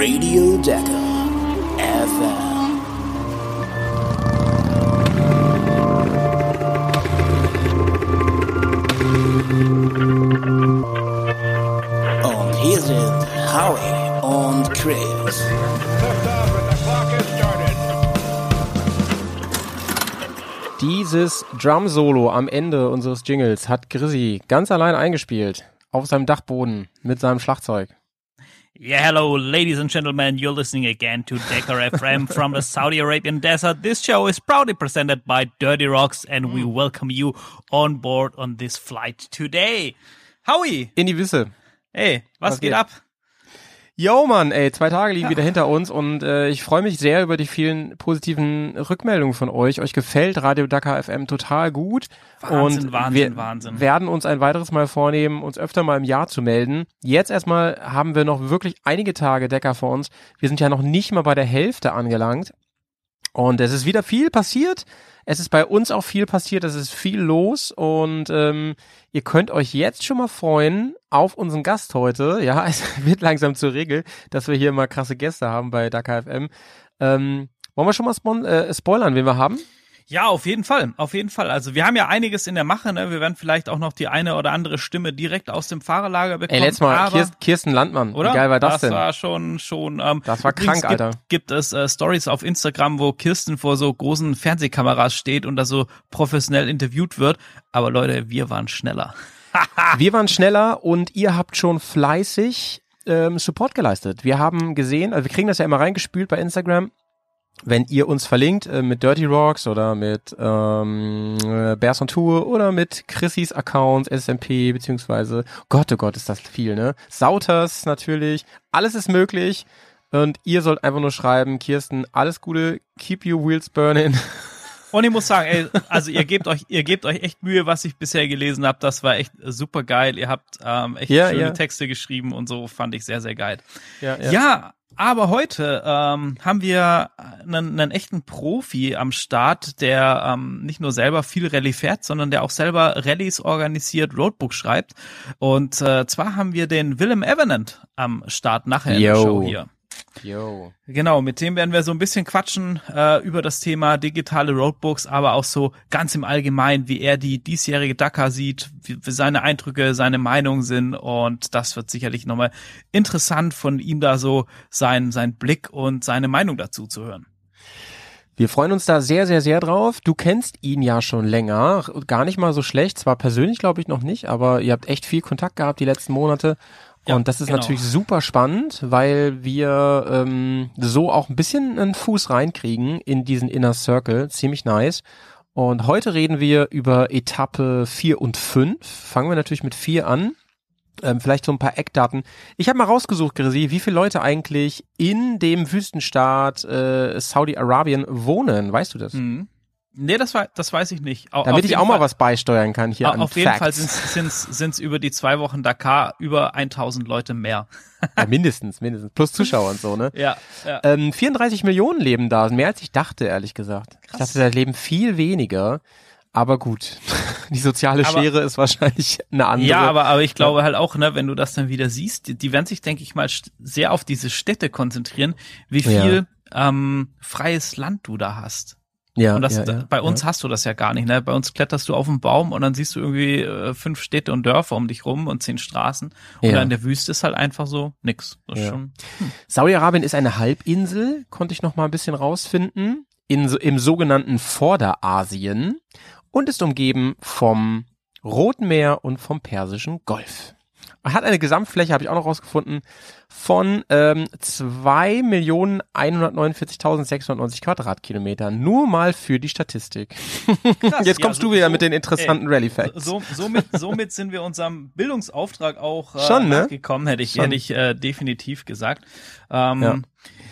Radio Decker FM. Und hier sind Howie und Chris. Dieses Drum-Solo am Ende unseres Jingles hat Grizzy ganz allein eingespielt. Auf seinem Dachboden mit seinem Schlagzeug. Yeah, hello, ladies and gentlemen. You're listening again to Decker FM from the Saudi Arabian desert. This show is proudly presented by Dirty Rocks, and we mm. welcome you on board on this flight today. Howie, In die Wisse. hey, was, Was geht geht? ab? Yo, Mann, ey, zwei Tage liegen wieder hinter uns und äh, ich freue mich sehr über die vielen positiven Rückmeldungen von euch. Euch gefällt Radio Dakar FM total gut Wahnsinn, und Wahnsinn, wir Wahnsinn. werden uns ein weiteres Mal vornehmen, uns öfter mal im Jahr zu melden. Jetzt erstmal haben wir noch wirklich einige Tage Decker vor uns. Wir sind ja noch nicht mal bei der Hälfte angelangt und es ist wieder viel passiert. Es ist bei uns auch viel passiert, es ist viel los und ähm, ihr könnt euch jetzt schon mal freuen auf unseren Gast heute. Ja, es wird langsam zur Regel, dass wir hier mal krasse Gäste haben bei Dakar FM. Ähm, wollen wir schon mal äh, spoilern, wen wir haben? Ja, auf jeden Fall, auf jeden Fall. Also wir haben ja einiges in der Mache. Ne? Wir werden vielleicht auch noch die eine oder andere Stimme direkt aus dem Fahrerlager bekommen. Ey, letztes Mal Kirsten, Landmann. oder? Wie geil war das, denn? war schon, schon. Ähm, Das war krank, Alter. Gibt, gibt es äh, Stories auf Instagram, wo Kirsten vor so großen Fernsehkameras steht und da so professionell interviewt wird. Aber Leute, wir waren schneller. Wir waren schneller und ihr habt schon fleißig ähm, Support geleistet. Wir haben gesehen, also wir kriegen das ja immer reingespült bei Instagram. Wenn ihr uns verlinkt äh, mit Dirty Rocks oder mit ähm, äh, Bears on Tour oder mit Chrissys Accounts, SMP, beziehungsweise, Gott, oh Gott, ist das viel, ne? Sauters natürlich, alles ist möglich. Und ihr sollt einfach nur schreiben, Kirsten, alles Gute, keep your wheels burning. Und ich muss sagen, ey, also ihr gebt euch, ihr gebt euch echt Mühe, was ich bisher gelesen habe. Das war echt super geil. Ihr habt ähm, echt Ja, schöne ja. Texte geschrieben und so fand ich sehr, sehr geil. Ja, Ja, aber heute ähm, haben wir einen, einen echten Profi am Start, der ähm, nicht nur selber viel Rallye fährt, sondern der auch selber Rallyes organisiert, Roadbook schreibt. Und äh, zwar haben wir den Willem Evanant am Start nachher in der Yo. Show hier. Yo. Genau, mit dem werden wir so ein bisschen quatschen äh, über das Thema digitale Roadbooks, aber auch so ganz im Allgemeinen, wie er die diesjährige Dakar sieht, wie, seine Eindrücke, seine Meinung sind und das wird sicherlich nochmal interessant von ihm da so sein, sein Blick und seine Meinung dazu zu hören. Wir freuen uns da sehr, sehr, sehr drauf. Du kennst ihn ja schon länger, gar nicht mal so schlecht, zwar persönlich glaube ich noch nicht, aber ihr habt echt viel Kontakt gehabt die letzten Monate. Ja, und das ist genau. natürlich super spannend, weil wir ähm, so auch ein bisschen einen Fuß reinkriegen in diesen Inner Circle. Ziemlich nice. Und heute reden wir über Etappe 4 und 5. Fangen wir natürlich mit 4 an. Ähm, vielleicht so ein paar Eckdaten. Ich habe mal rausgesucht, Grisi, wie viele Leute eigentlich in dem Wüstenstaat äh, Saudi-Arabien wohnen. Weißt du das? Mhm. Nee, das, war, das weiß ich nicht. Au- Damit ich auch mal Fall- was beisteuern kann hier Auf jeden Fall Facts. sind es über die zwei Wochen Dakar über 1000 Leute mehr. Ja, mindestens, mindestens. Plus Zuschauer und so, ne? Ja, ja. Ähm, 34 Millionen leben da, mehr als ich dachte, ehrlich gesagt. Ich dachte, da leben viel weniger. Aber gut, die soziale Aber- Schere ist wahrscheinlich eine andere. Ja, aber, aber ich glaube halt auch, ne, wenn du das dann wieder siehst, die, die werden sich, denke ich mal, sehr auf diese Städte konzentrieren, wie viel ähm, freies Land du da hast. Ja, Und das, ja, ja, bei uns ja. hast du das ja gar nicht. Ne? Bei uns kletterst du auf einen Baum und dann siehst du irgendwie äh, fünf Städte und Dörfer um dich rum und zehn Straßen. Und Ja. in der Wüste ist halt einfach so nix. Schon, Saudi-Arabien ist eine Halbinsel, konnte ich noch mal ein bisschen rausfinden, in, im sogenannten Vorderasien und ist umgeben vom Roten Meer und vom Persischen Golf. Hat eine Gesamtfläche, habe ich auch noch rausgefunden, von ähm, 2.149.690 Quadratkilometern. Nur mal für die Statistik. Krass, Jetzt ja, kommst so- du wieder so- mit den interessanten ey, Rally-Facts. So, somit, somit sind wir unserem Bildungsauftrag auch äh, Schon, ne? nachgekommen, hätte ich, Schon. hätte ich äh, definitiv gesagt. Ähm, Ja.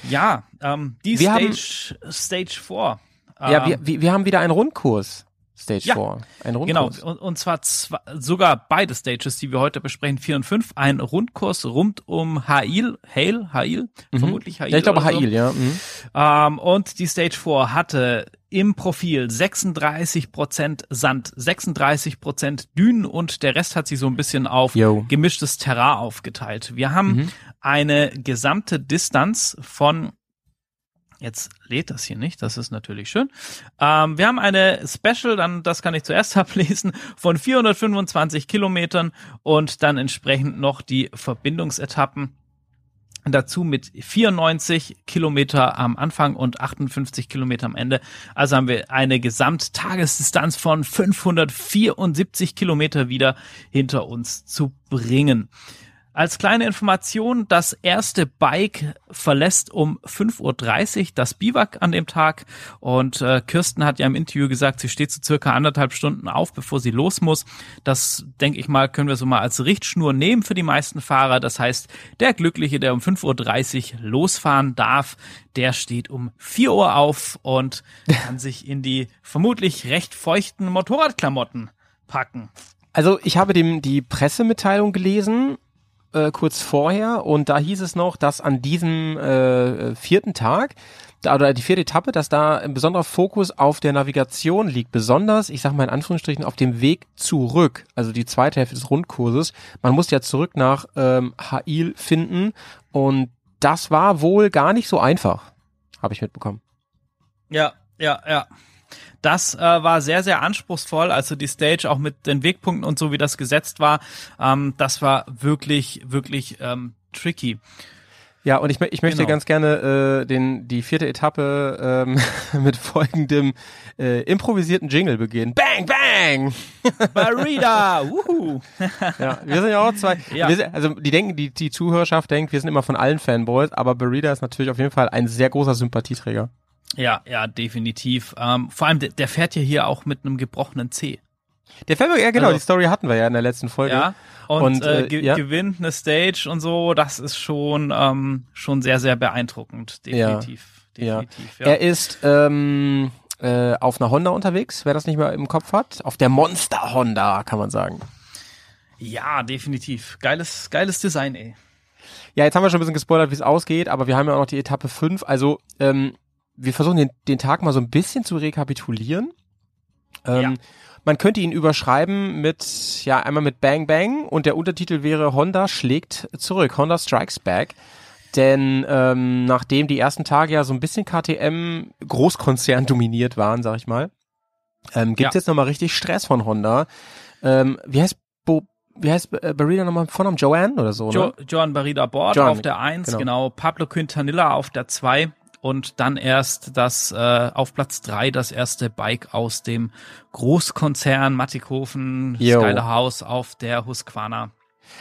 ja, ähm, die Wir haben- Stage, Stage 4. Ähm, Ja, wir, wir, wir haben wieder einen Rundkurs. Stage Ja. 4. Ein Genau, Rundkurs. und, und zwar zwei, sogar beide Stages, die wir heute besprechen, 4 und 5, ein Rundkurs rund um Hail, Hail, Hail, vermutlich Hail. Mhm. Ja, ich glaube oder so. Hail, ja. Mhm. Ähm, und die Stage 4 hatte im Profil 36% Sand, 36% Dünen und der Rest hat sich so ein bisschen auf Yo. gemischtes Terrain aufgeteilt. Wir haben Mhm. eine gesamte Distanz von Jetzt lädt das hier nicht, das ist natürlich schön. Ähm, wir haben eine Special, dann das kann ich zuerst ablesen, von 425 Kilometern und dann entsprechend noch die Verbindungsetappen dazu mit 94 Kilometer am Anfang und 58 Kilometer am Ende. Also haben wir eine Gesamttagesdistanz von 574 Kilometer wieder hinter uns zu bringen. Als kleine Information, das erste Bike verlässt um 5.30 Uhr das Biwak an dem Tag und äh, Kirsten hat ja im Interview gesagt, sie steht so circa anderthalb Stunden auf, bevor sie los muss. Das, denke ich mal, können wir so mal als Richtschnur nehmen für die meisten Fahrer. Das heißt, der Glückliche, der um 5.30 Uhr losfahren darf, der steht um 4 Uhr auf und kann sich in die vermutlich recht feuchten Motorradklamotten packen. Also ich habe dem die Pressemitteilung gelesen, äh, kurz vorher, und da hieß es noch, dass an diesem äh, vierten Tag, oder die vierte Etappe, dass da ein besonderer Fokus auf der Navigation liegt. Besonders, ich sage mal in Anführungsstrichen, auf dem Weg zurück, also die zweite Hälfte des Rundkurses. Man musste ja zurück nach ähm, Hail finden und das war wohl gar nicht so einfach, habe ich mitbekommen. Ja, ja, ja. Das äh, war sehr, sehr anspruchsvoll. Also die Stage auch mit den Wegpunkten und so, wie das gesetzt war, ähm, das war wirklich, wirklich ähm, tricky. Ja, und ich, ich möchte Genau. ganz gerne äh, den, die vierte Etappe ähm, mit folgendem äh, improvisierten Jingle beginnen. Bang, bang! Barida! Wuhu! Ja, wir sind ja auch zwei. Ja. Sind, also die denken, die, die Zuhörerschaft denkt, wir sind immer von allen Fanboys, aber Barida ist natürlich auf jeden Fall ein sehr großer Sympathieträger. Ja, ja, definitiv. Ähm, vor allem, der, der fährt ja hier auch mit einem gebrochenen C. Der Fanboy, ja genau, Also- die Story hatten wir ja in der letzten Folge. Ja. Und, Und, äh, äh, ge ja. gewinnt eine Stage und so, das ist schon, ähm, schon sehr, sehr beeindruckend. Definitiv. Ja. Definitiv. Ja. Er ist ähm, äh, auf einer Honda unterwegs, wer das nicht mehr im Kopf hat. Auf der Monster Honda, kann man sagen. ja, definitiv. Geiles, geiles Design, ey. Ja, jetzt haben wir schon ein bisschen gespoilert, wie es ausgeht, aber wir haben ja auch noch die Etappe 5. Also, ähm, wir versuchen den, den Tag mal so ein bisschen zu rekapitulieren. Ähm, Ja. Man könnte ihn überschreiben mit, ja, einmal mit Bang Bang und der Untertitel wäre Honda schlägt zurück, Honda Strikes Back. Denn ähm, nachdem die ersten Tage ja so ein bisschen KTM Großkonzern dominiert waren, sag ich mal, ähm, gibt's Ja. jetzt nochmal richtig Stress von Honda. Ähm, wie heißt Bo, wie heißt äh, Barina nochmal Vornamen? Joanne oder so, Jo ne? Joan Barida Bord Joan, auf der 1, genau. genau. Pablo Quintanilla auf der 2 und dann erst das äh, auf Platz 3 das erste Bike aus dem Großkonzern Mattighofen. Skyler House auf der Husqvarna.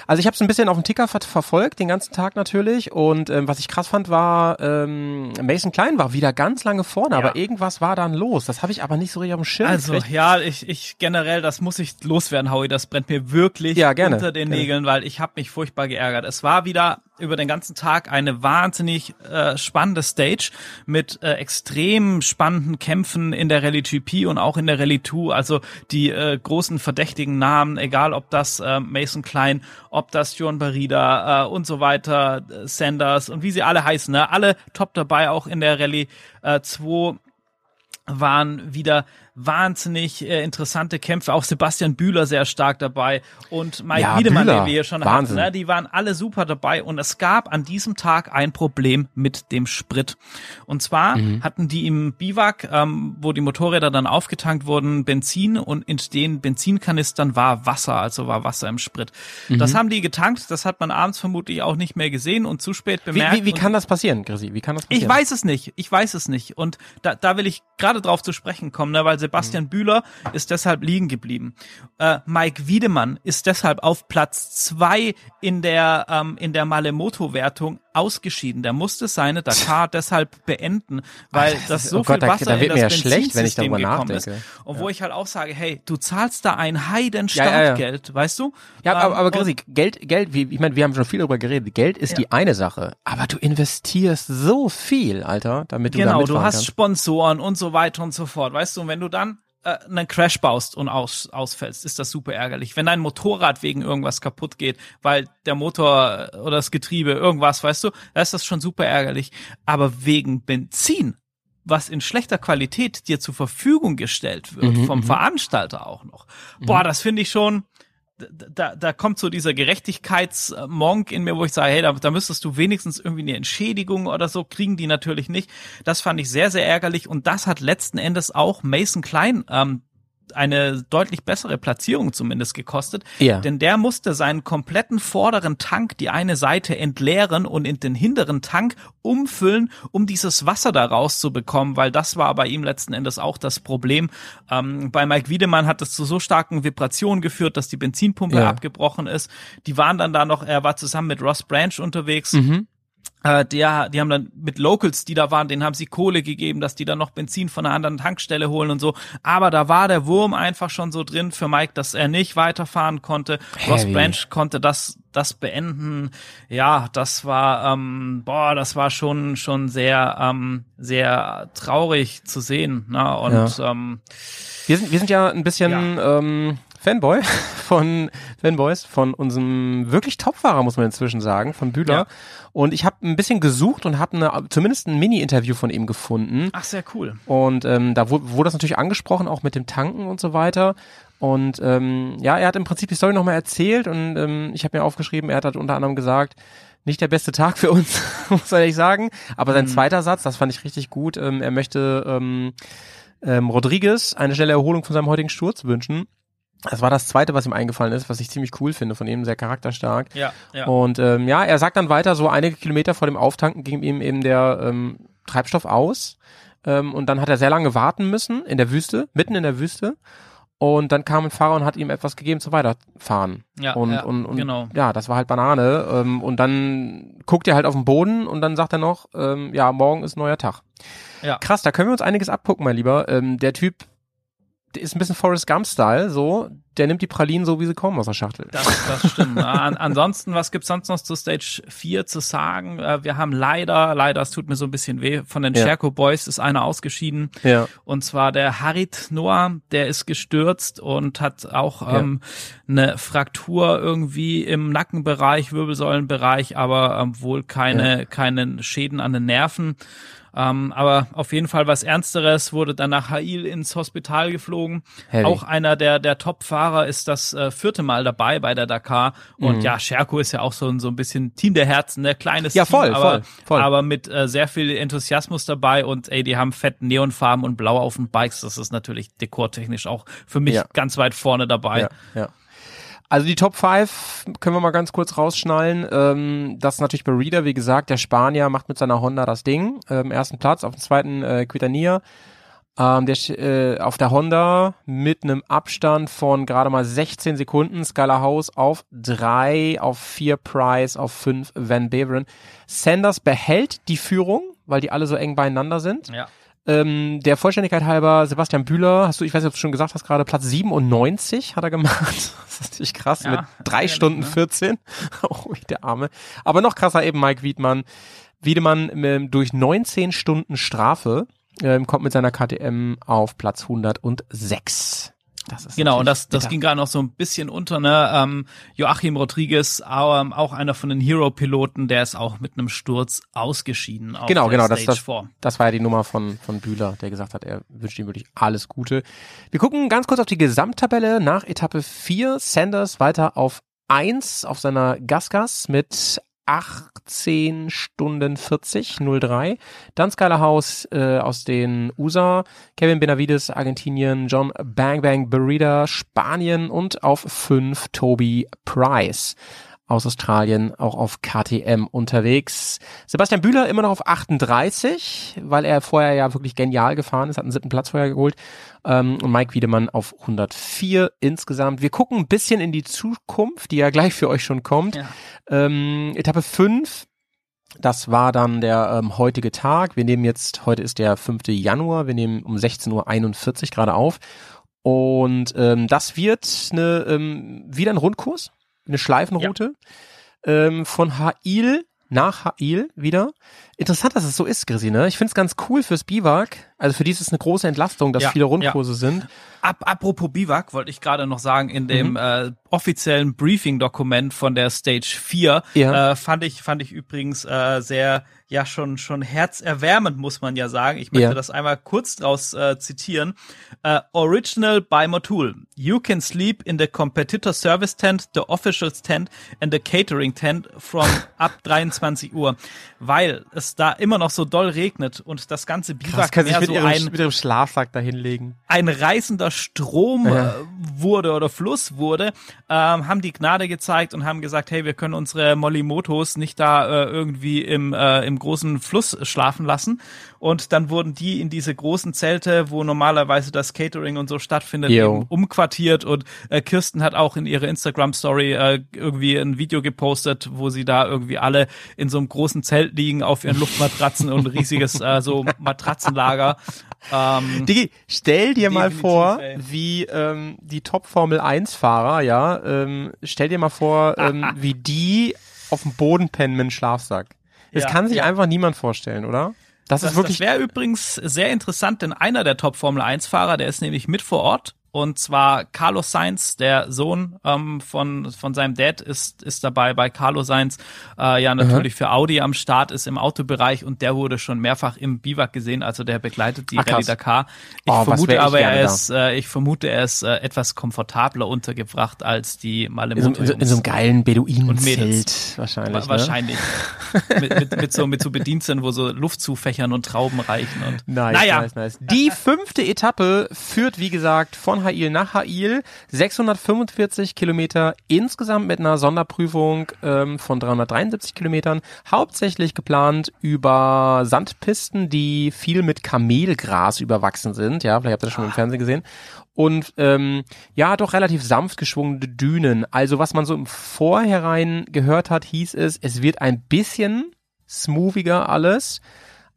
Also ich habe es ein bisschen auf dem Ticker ver verfolgt, den ganzen Tag natürlich. Und ähm, was ich krass fand, war, ähm, Mason Klein war wieder ganz lange vorne, Ja. aber irgendwas war dann los. Das habe ich aber nicht so richtig auf dem Schirm. Also gekriegt. ja, ich, ich generell, das muss ich loswerden, Howie, das brennt mir wirklich Ja, gerne, unter den gerne. Nägeln, weil ich habe mich furchtbar geärgert. Es war wieder über den ganzen Tag eine wahnsinnig äh, spannende Stage mit äh, extrem spannenden Kämpfen in der Rallye GP und auch in der Rallye 2. Also die äh, großen verdächtigen Namen, egal ob das äh, Mason Klein, ob das John Barida äh, und so weiter, äh, Sanders und wie sie alle heißen, ne? alle top dabei, auch in der Rallye äh, 2 waren wieder wahnsinnig äh, interessante Kämpfe. Auch Sebastian Bühler sehr stark dabei und Mike Ja, Wiedemann, Bühler. den wir hier schon Wahnsinn. hatten. Ne? Die waren alle super dabei und es gab an diesem Tag ein Problem mit dem Sprit. Und zwar Mhm. hatten die im Biwak, ähm, wo die Motorräder dann aufgetankt wurden, Benzin und in den Benzinkanistern war Wasser, also war Wasser im Sprit. Das Mhm. haben die getankt, das hat man abends vermutlich auch nicht mehr gesehen und zu spät wie, bemerkt. wie, wie und- kann das passieren, Grisi? Wie kann das passieren? ich weiß es nicht. Ich weiß es nicht. Und da, da will ich gerade drauf zu sprechen kommen, ne, weil Sebastian Bühler ist deshalb liegen geblieben. Äh, Mike Wiedemann ist deshalb auf Platz zwei in der ähm, in der Malemoto-Wertung ausgeschieden. Der musste seine Dakar deshalb beenden, weil Ach, das das ist- so oh viel Gott, da- Wasser da wird in mir das ja schlecht, wenn ich darüber nachdenke. ist. Und wo ich halt auch sage, hey, du zahlst da ein Heiden Ja, ja. Startgeld, weißt du? Ja, Ähm, aber, aber und- Grisi, Geld, Geld, wie, ich meine, wir haben schon viel darüber geredet. Geld ist die eine Sache, aber du investierst so viel, Alter, damit du da Genau, du hast kannst. Sponsoren und so weiter und so fort, weißt du, und wenn du dann äh, einen Crash baust und aus, ausfällst, ist das super ärgerlich. Wenn dein Motorrad wegen irgendwas kaputt geht, weil der Motor oder das Getriebe, irgendwas, weißt du, da ist das schon super ärgerlich. Aber wegen Benzin, was in schlechter Qualität dir zur Verfügung gestellt wird, Mhm, vom mhm. Veranstalter auch noch. Boah, das finde ich schon, da, da kommt so dieser Gerechtigkeitsmonk in mir, wo ich sage, hey, da, da müsstest du wenigstens irgendwie eine Entschädigung oder so, kriegen die natürlich nicht. Das fand ich sehr, sehr ärgerlich und das hat letzten Endes auch Mason Klein ähm, eine deutlich bessere Platzierung zumindest gekostet. Ja. Denn der musste seinen kompletten vorderen Tank, die eine Seite entleeren und in den hinteren Tank umfüllen, um dieses Wasser da rauszubekommen, weil das war bei ihm letzten Endes auch das Problem. Ähm, bei Mike Wiedemann hat es zu so starken Vibrationen geführt, dass die Benzinpumpe Ja. abgebrochen ist. Die waren dann da noch, er war zusammen mit Ross Branch unterwegs. Mhm. Äh, der, die haben dann mit Locals, die da waren, denen haben sie Kohle gegeben, dass die dann noch Benzin von einer anderen Tankstelle holen und so. Aber da war der Wurm einfach schon so drin für Mike, dass er nicht weiterfahren konnte. Ross Heavy. Branch konnte das, das beenden. Ja, das war, ähm, boah, das war schon, schon sehr, ähm, sehr traurig zu sehen. Ne? Und ähm, Wir sind, wir sind ja ein bisschen ähm, Fanboy von Fanboys von unserem wirklich Topfahrer, muss man inzwischen sagen, von Bühler. Ja. Und ich habe ein bisschen gesucht und habe eine, zumindest ein Mini-Interview von ihm gefunden. ach, sehr cool. Und ähm, da wurde, wurde das natürlich angesprochen, auch mit dem Tanken und so weiter. Und ähm, ja, er hat im Prinzip die Story nochmal erzählt und ähm, ich habe mir aufgeschrieben, er hat halt unter anderem gesagt, nicht der beste Tag für uns, muss man ehrlich sagen. Aber sein zweiter Satz, das fand ich richtig gut. Ähm, er möchte ähm, ähm, Rodriguez eine schnelle Erholung von seinem heutigen Sturz wünschen. Das war das zweite, was ihm eingefallen ist, was ich ziemlich cool finde von ihm, sehr charakterstark. Ja, ja. Und ähm, ja, er sagt dann weiter, so einige Kilometer vor dem Auftanken ging ihm eben der ähm, Treibstoff aus. Ähm, und dann hat er sehr lange warten müssen in der Wüste, mitten in der Wüste. Und dann kam ein Fahrer und hat ihm etwas gegeben zum Weiterfahren. Ja, und, ja, und, und genau. ja, das war halt Banane. Ähm, und dann guckt er halt auf den Boden und dann sagt er noch, ähm, ja, morgen ist ein neuer Tag. Ja. Krass, da können wir uns einiges abgucken, mein Lieber. Ähm, der Typ ist ein bisschen Forrest Gump-Style, so. Der nimmt die Pralinen so, wie sie kommen aus der Schachtel. Das, das stimmt. An, ansonsten, was gibt's sonst noch zu Stage 4 zu sagen? Äh, Wir haben leider, leider, es tut mir so ein bisschen weh, von den Ja. Sherco Boys ist einer ausgeschieden. Ja. Und zwar der Harit Noah, der ist gestürzt und hat auch Ja. ähm, eine Fraktur irgendwie im Nackenbereich, Wirbelsäulenbereich, aber ähm, wohl keine, keine Schäden an den Nerven. Ähm, aber auf jeden Fall was Ernsteres, wurde dann nach Hail ins Hospital geflogen. Heavy. Auch einer der, der Top-Fahrer ist das äh, vierte Mal dabei bei der Dakar. Und ja, Scherko ist ja auch so, ein- so ein bisschen Team der Herzen, ne? Kleines Ja, voll, Team, aber, voll, voll. aber mit äh, sehr viel Enthusiasmus dabei und ey, die haben fett Neonfarben und Blau auf den Bikes. Das ist natürlich dekortechnisch auch für mich Ja. ganz weit vorne dabei. Ja, ja. Also die Top 5 können wir mal ganz kurz rausschnallen. Ähm, das ist natürlich bei Reader, wie gesagt, der Spanier macht mit seiner Honda das Ding. Ähm, ersten Platz, auf dem zweiten äh, Quitania. Ähm, der, äh, auf der Honda mit einem Abstand von gerade mal 16 Sekunden. Scala House auf 3, auf 4 Price, auf 5 Van Beveren. Sanders behält die Führung, weil die alle so eng beieinander sind. Ja. Ähm, der Vollständigkeit halber, Sebastian Bühler, hast du, ich weiß nicht, ob du schon gesagt hast, gerade Platz 97 hat er gemacht. Das ist natürlich krass, Ja, mit drei Stunden ne? 14. Oh, der Arme. Aber noch krasser eben Mike Wiedmann. Wiedemann ähm, durch 19 Stunden Strafe ähm, kommt mit seiner KTM auf Platz 106. Das ist Genau, und das, das bitter. ging gerade noch so ein bisschen unter, ne? Ähm, Joachim Rodriguez, ähm, auch einer von den Hero-Piloten, der ist auch mit einem Sturz ausgeschieden. Auf Genau, der genau, das, Stage das, 4. das war ja die Nummer von, von Bühler, der gesagt hat, er wünscht ihm wirklich alles Gute. Wir gucken ganz kurz auf die Gesamttabelle nach Etappe 4. Sanders weiter auf 1 auf seiner Gasgas mit 18 Stunden 40, 03. Dann Skyler House äh, aus den USA, Kevin Benavides, Argentinien, John Bang Bang Burrida, Spanien. Und auf 5 Toby Price aus Australien, auch auf KTM unterwegs. Sebastian Bühler immer noch auf 38, weil er vorher ja wirklich genial gefahren ist, hat einen siebten Platz vorher geholt. Ähm, und Mike Wiedemann auf 104 insgesamt. Wir gucken ein bisschen in die Zukunft, die ja gleich für euch schon kommt. Ja. Ähm, Etappe 5, das war dann der ähm, heutige Tag. Wir nehmen jetzt, heute ist der 5. Januar, wir nehmen um 16.41 Uhr gerade auf. Und ähm, das wird eine, ähm, wieder ein Rundkurs, eine Schleifenroute ähm, von Hail nach Hail wieder. Interessant, dass es so ist, Grisi, ne? Ich find's ganz cool fürs Biwak. Also für die ist es eine große Entlastung, dass Ja, viele Rundkurse sind. Ab, apropos Biwak, wollte ich gerade noch sagen, in dem Mhm. äh, offiziellen Briefing-Dokument von der Stage 4 Ja. äh, fand ich fand ich übrigens äh, sehr ja schon schon herzerwärmend muss man ja sagen. Ich möchte Ja. das einmal kurz draus äh, zitieren. Äh, Original by Motul. You can sleep in the competitor service tent, the officials tent and the catering tent from ab 23 Uhr, weil es da immer noch so doll regnet und das ganze Krass, Biwak kann sich mit, so ihrem, ein mit ihrem Schlafsack da hinlegen. ein reißender Strom äh, wurde oder Fluss wurde, ähm, haben die Gnade gezeigt und haben gesagt, hey, wir können unsere Molimotos nicht da äh, irgendwie im, äh, im großen Fluss schlafen lassen. Und dann wurden die in diese großen Zelte, wo normalerweise das Catering und so stattfindet, umquartiert. Und äh, Kirsten hat auch in ihrer Instagram-Story äh, irgendwie ein Video gepostet, wo sie da irgendwie alle in so einem großen Zelt liegen auf ihren Luftmatratzen und ein riesiges äh, so Matratzenlager. Ähm, Digi, stell dir mal vor, ey. wie ähm, die Top-Formel-1-Fahrer, ja, ähm, stell dir mal vor, ähm, wie die auf dem Boden pennen mit einem Schlafsack. Das Ja, kann sich ja. einfach niemand vorstellen, oder? Das, Das, ist wirklich das wäre übrigens sehr interessant, denn einer der Top-Formel-1-Fahrer, der ist nämlich mit vor Ort. Und zwar Carlos Sainz, der Sohn ähm, von, von seinem Dad, ist, ist dabei bei Carlos Sainz, äh, ja natürlich für Audi am Start, ist im Autobereich und der wurde schon mehrfach im Biwak gesehen, also der begleitet die krass. Rallye Dakar. Ich Oh, vermute ich aber, er ist, äh, ich vermute, er ist äh, etwas komfortabler untergebracht als die in Malemoto. in, so, in so einem geilen. Beduinenzelt wahrscheinlich. Wa- Ne? Wahrscheinlich. mit, mit, mit, so, mit so Bediensteten, wo so Luftzufächern und Trauben reichen. Und Nice, naja, nice, nice. Die fünfte Etappe führt, wie gesagt, von Hail nach Hail. 645 Kilometer insgesamt mit einer Sonderprüfung ähm, von 373 Kilometern. Hauptsächlich geplant über Sandpisten, die viel mit Kamelgras überwachsen sind. Ja, vielleicht habt ihr das schon im Fernsehen gesehen. Und ähm, ja, doch relativ sanft geschwungene Dünen. Also was man so im Vorhinein gehört hat, hieß es, es wird ein bisschen smoothiger alles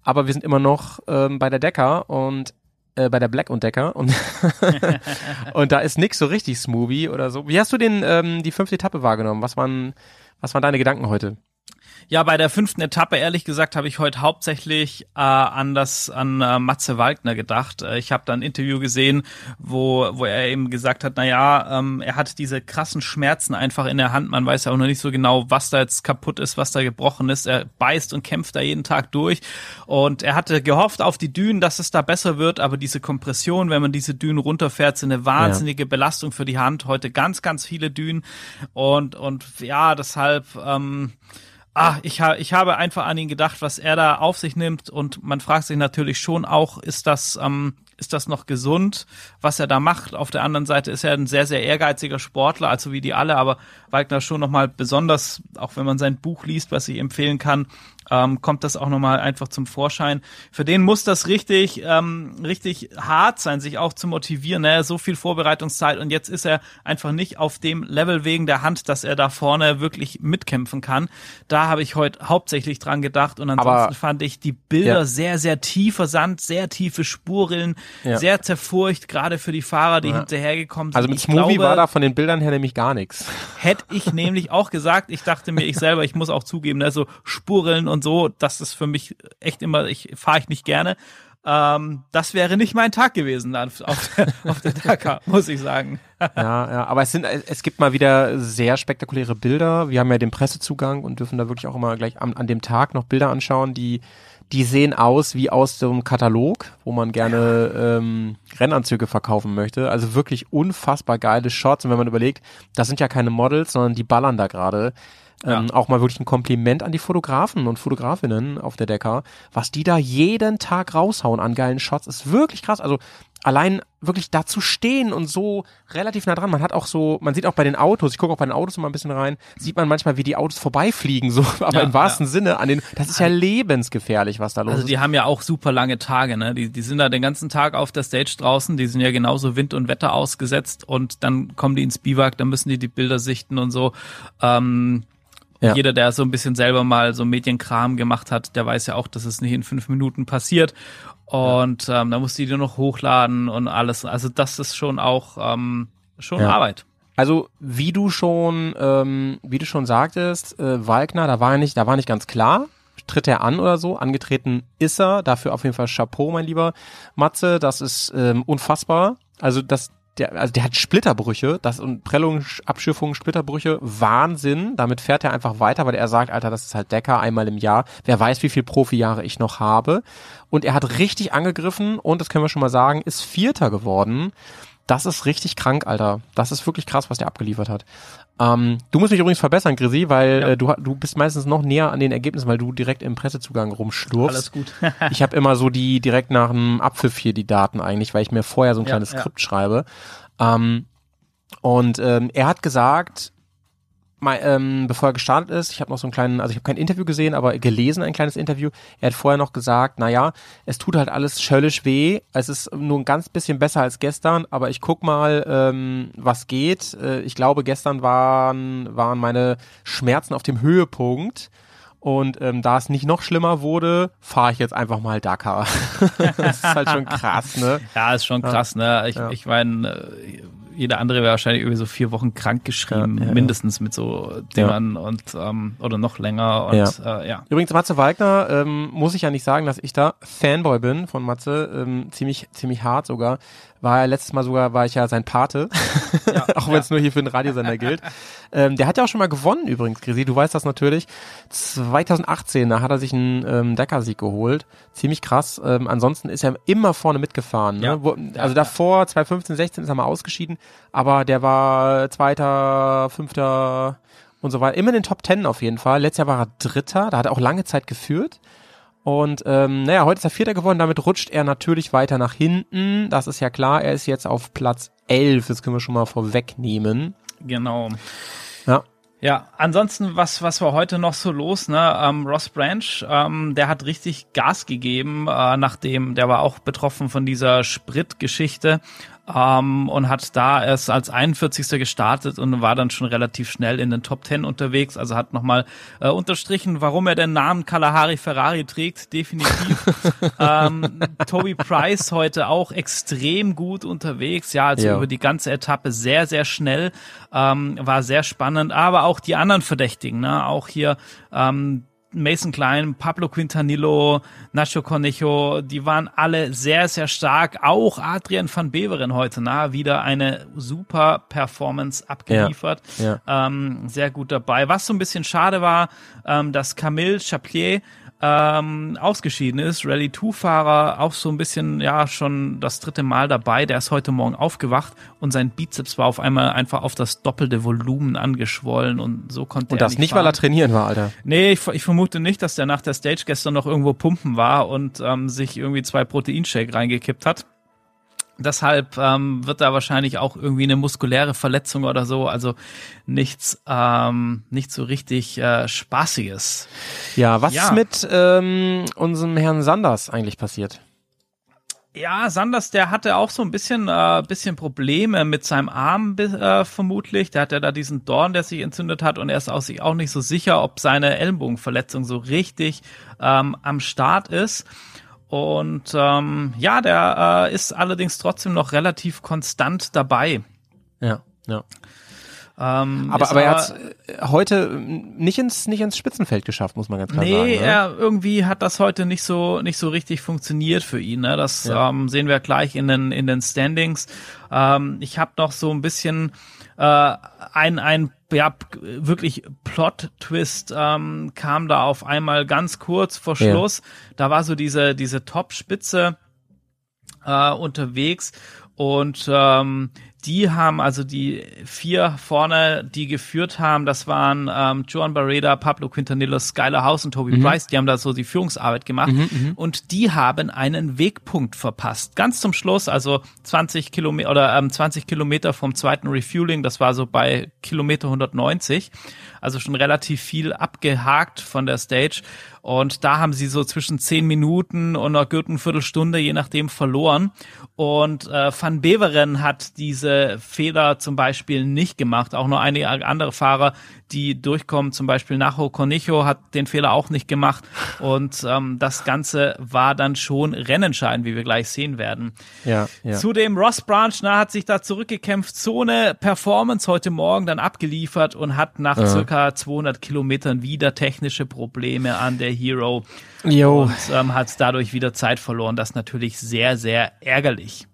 aber wir sind immer noch ähm, bei der Decker und äh, bei der Black und Decker und und da ist nix so richtig Smoothie oder so. Wie hast du den ähm, die fünfte Etappe wahrgenommen? Was waren was waren deine Gedanken heute? Ja, bei der fünften Etappe, ehrlich gesagt, habe ich heute hauptsächlich äh, an das an äh, Matze Waldner gedacht. Äh, ich habe da ein Interview gesehen, wo wo er eben gesagt hat, na ja, ähm, er hat diese krassen Schmerzen einfach in der Hand. Man weiß ja auch noch nicht so genau, was da jetzt kaputt ist, was da gebrochen ist. Er beißt und kämpft da jeden Tag durch. Und er hatte gehofft auf die Dünen, dass es da besser wird, aber diese Kompression, wenn man diese Dünen runterfährt, sind eine wahnsinnige Belastung für die Hand. Heute ganz, ganz viele Dünen. Und und ja, deshalb. Ähm, Ah, ich, ha ich habe einfach an ihn gedacht, was er da auf sich nimmt und man fragt sich natürlich schon auch, ist das, ähm, ist das noch gesund, was er da macht? Auf der anderen Seite ist er ein sehr, sehr ehrgeiziger Sportler, also wie die alle, aber Wagner schon nochmal besonders, auch wenn man sein Buch liest, was ich empfehlen kann, ähm, kommt das auch nochmal einfach zum Vorschein. Für den muss das richtig, ähm, richtig hart sein, sich auch zu motivieren. Ne? So viel Vorbereitungszeit und jetzt ist er einfach nicht auf dem Level wegen der Hand, dass er da vorne wirklich mitkämpfen kann. Da habe ich heute hauptsächlich dran gedacht und ansonsten Aber- fand ich die Bilder Ja. sehr, sehr tiefer Sand, sehr tiefe Spurrillen, Ja. sehr zerfurcht, gerade für die Fahrer, die Ja. hinterhergekommen sind. Also mit Smoothie war da von den Bildern her nämlich gar nichts. Hätte ich nämlich auch gesagt, ich dachte mir, ich selber, ich muss auch zugeben, ne, so Spurrillen und so, das ist für mich echt immer, ich fahre ich nicht gerne. Ähm, das wäre nicht mein Tag gewesen dann auf der, auf der Dakar, muss ich sagen. Ja, ja, aber es sind, es gibt mal wieder sehr spektakuläre Bilder. Wir haben ja den Pressezugang und dürfen da wirklich auch immer gleich an, an dem Tag noch Bilder anschauen, die, die sehen aus wie aus dem Katalog, wo man gerne ähm, Rennanzüge verkaufen möchte. Also wirklich unfassbar geile Shots. Und wenn man überlegt, das sind ja keine Models, sondern die ballern da gerade. Ähm, Ja. Auch mal wirklich ein Kompliment an die Fotografen und Fotografinnen auf der Decker. Was die da jeden Tag raushauen an geilen Shots, ist wirklich krass. Also allein wirklich da zu stehen und so relativ nah dran. Man hat auch so, man sieht auch bei den Autos, ich gucke auch bei den Autos immer ein bisschen rein, sieht man manchmal, wie die Autos vorbeifliegen, so, aber Ja, im wahrsten Sinne an den, das ist ja lebensgefährlich, was da los Also ist. die haben ja auch super lange Tage, ne? Die, die sind da den ganzen Tag auf der Stage draußen, die sind ja genauso Wind und Wetter ausgesetzt und dann kommen die ins Biwak, dann müssen die die Bilder sichten und so. Ähm, Ja. Jeder, der so ein bisschen selber mal so Medienkram gemacht hat, der weiß ja auch, dass es nicht in fünf Minuten passiert. Und ähm, da muss die nur noch hochladen und alles. Also das ist schon auch ähm, schon Ja. Arbeit. Also wie du schon, ähm, wie du schon sagtest, äh, Walkner, da war nicht, da war nicht ganz klar. tritt er an oder so. Angetreten ist er. Dafür auf jeden Fall Chapeau, mein lieber Matze. Das ist ähm, unfassbar. Also das, der, also der hat Splitterbrüche, das und Prellung, Abschiffung, Splitterbrüche, Wahnsinn. Damit fährt er einfach weiter, weil er sagt, Alter, das ist halt Decker einmal im Jahr. Wer weiß, wie viel Profijahre ich noch habe. Und er hat richtig angegriffen und das können wir schon mal sagen, ist Vierter geworden. Das ist richtig krank, Alter. Das ist wirklich krass, was der abgeliefert hat. Ähm, du musst mich übrigens verbessern, Grisi, weil Ja. äh, du, du bist meistens noch näher an den Ergebnissen, weil du direkt im Pressezugang rumschlurfst. Alles gut. ich habe immer so die direkt nach dem Abpfiff hier die Daten eigentlich, weil ich mir vorher so ein Ja, kleines ja. Skript schreibe. Ähm, und ähm, er hat gesagt, mal, ähm, bevor er gestartet ist, ich habe noch so einen kleinen, also ich habe kein Interview gesehen, aber gelesen ein kleines Interview. Er hat vorher noch gesagt, naja, es tut halt alles schöllisch weh. Es ist nur ein ganz bisschen besser als gestern, aber ich guck mal, ähm, was geht. Äh, ich glaube, gestern waren, waren meine Schmerzen auf dem Höhepunkt. Und ähm, da es nicht noch schlimmer wurde, fahre ich jetzt einfach mal Dakar. das ist halt schon krass, ne? Ja, ist schon krass, ne? Ich, Ja. ich meine, äh, jeder andere wäre wahrscheinlich irgendwie so vier Wochen krank geschrieben, Ja, mindestens mit so Dingern und ähm, oder noch länger und ja. Äh, ja. Übrigens, Matze Wagner, ähm, muss ich ja nicht sagen, dass ich da Fanboy bin von Matze, ähm, ziemlich, ziemlich hart sogar. War er letztes Mal sogar, war ich ja sein Pate, auch wenn es nur hier für den Radiosender gilt. Ähm, der hat ja auch schon mal gewonnen übrigens, Grisi, du weißt das natürlich. 2018, da hat er sich einen ähm, Decker-Sieg geholt. Ziemlich krass. Ähm, ansonsten ist er immer vorne mitgefahren. Ne? Ja. Wo, also davor, 2015, 16 ist er mal ausgeschieden, aber der war Zweiter, Fünfter und so weiter. Immer in den Top Ten auf jeden Fall. Letztes Jahr war er Dritter, da hat er auch lange Zeit geführt. Und ähm, naja, heute ist er Vierter geworden, damit rutscht er natürlich weiter nach hinten. Das ist ja klar, er ist jetzt auf Platz 11, das können wir schon mal vorwegnehmen. Genau. Ja. Ja, ansonsten, was, was war heute noch so los, ne? Ähm, Ross Branch, ähm, der hat richtig Gas gegeben, äh, nachdem, der war auch betroffen von dieser Spritgeschichte ähm, und hat da erst als 41. gestartet und war dann schon relativ schnell in den Top 10 unterwegs. Also hat nochmal äh, unterstrichen, warum er den Namen Kalahari Ferrari trägt, definitiv. ähm, Toby Price heute auch extrem gut unterwegs, ja, also Ja. über die ganze Etappe sehr, sehr schnell, ähm, war sehr spannend, aber auch die anderen Verdächtigen, ne? auch hier ähm, Mason Klein, Pablo Quintanillo, Nacho Cornejo, die waren alle sehr, sehr stark. Auch Adrian van Beveren heute, na, wieder eine super Performance abgeliefert. Ja, Ähm, sehr gut dabei. Was so ein bisschen schade war, ähm, dass Camille Chaplier ähm, ausgeschieden ist. Rallye 2-Fahrer, auch so ein bisschen, ja, schon das dritte Mal dabei. Der ist heute Morgen aufgewacht und sein Bizeps war auf einmal einfach auf das doppelte Volumen angeschwollen und so konnte Und er das nicht, weil fahren. er trainieren war, Alter. Nee, ich, ich vermute nicht, dass der nach der Stage gestern noch irgendwo pumpen war und ähm, sich irgendwie zwei Proteinshake reingekippt hat. Deshalb ähm, wird da wahrscheinlich auch irgendwie eine muskuläre Verletzung oder so, also nichts, ähm, nicht so richtig äh, Spaßiges. Ja, was Ja. ist mit ähm, unserem Herrn Sanders eigentlich passiert? Ja, Sanders, der hatte auch so ein bisschen, äh, bisschen Probleme mit seinem Arm äh, vermutlich. Der hat ja da diesen Dorn, der sich entzündet hat und er ist auch sich auch nicht so sicher, ob seine Ellenbogenverletzung so richtig ähm, am Start ist. Und ähm, ja, der äh, ist allerdings trotzdem noch relativ konstant dabei. Ja, ja. Ähm, Aber, aber er hat heute ähm, nicht ins, nicht ins Spitzenfeld geschafft, muss man ganz klar Nee, sagen. ne? er, irgendwie hat das heute nicht so nicht so richtig funktioniert für ihn. Ne? Das Ja. ähm, sehen wir gleich in den in den Standings. Ähm, ich habe noch so ein bisschen äh, ein ein ja wirklich Plot-Twist ähm, kam da auf einmal ganz kurz vor Ja. Schluss. Da war so diese diese Top-Spitze äh, unterwegs und ähm, die haben also die vier vorne, die geführt haben, das waren ähm, Joan Barreda, Pablo Quintanillo, Skylar House und Toby Price, die haben da so die Führungsarbeit gemacht. Und die haben einen Wegpunkt verpasst. Ganz zum Schluss, also 20 Kilometer oder ähm, 20 Kilometer vom zweiten Refueling, das war so bei Kilometer 190, also schon relativ viel abgehakt von der Stage und da haben sie so zwischen 10 Minuten und einer guten Viertelstunde, je nachdem, verloren. Und äh, Van Beveren hat diese Fehler zum Beispiel nicht gemacht. Auch nur einige andere Fahrer, die durchkommen, zum Beispiel Nacho Cornicho hat den Fehler auch nicht gemacht. Und ähm, das Ganze war dann schon rennentscheidend, wie wir gleich sehen werden. Ja, ja. Zudem Ross Branch na, hat sich da zurückgekämpft, so eine Performance heute Morgen dann abgeliefert und hat nach Ja. circa 200 Kilometern wieder technische Probleme an der Hero Jo. und ähm, hat dadurch wieder Zeit verloren. Das ist natürlich sehr, sehr ärgerlich.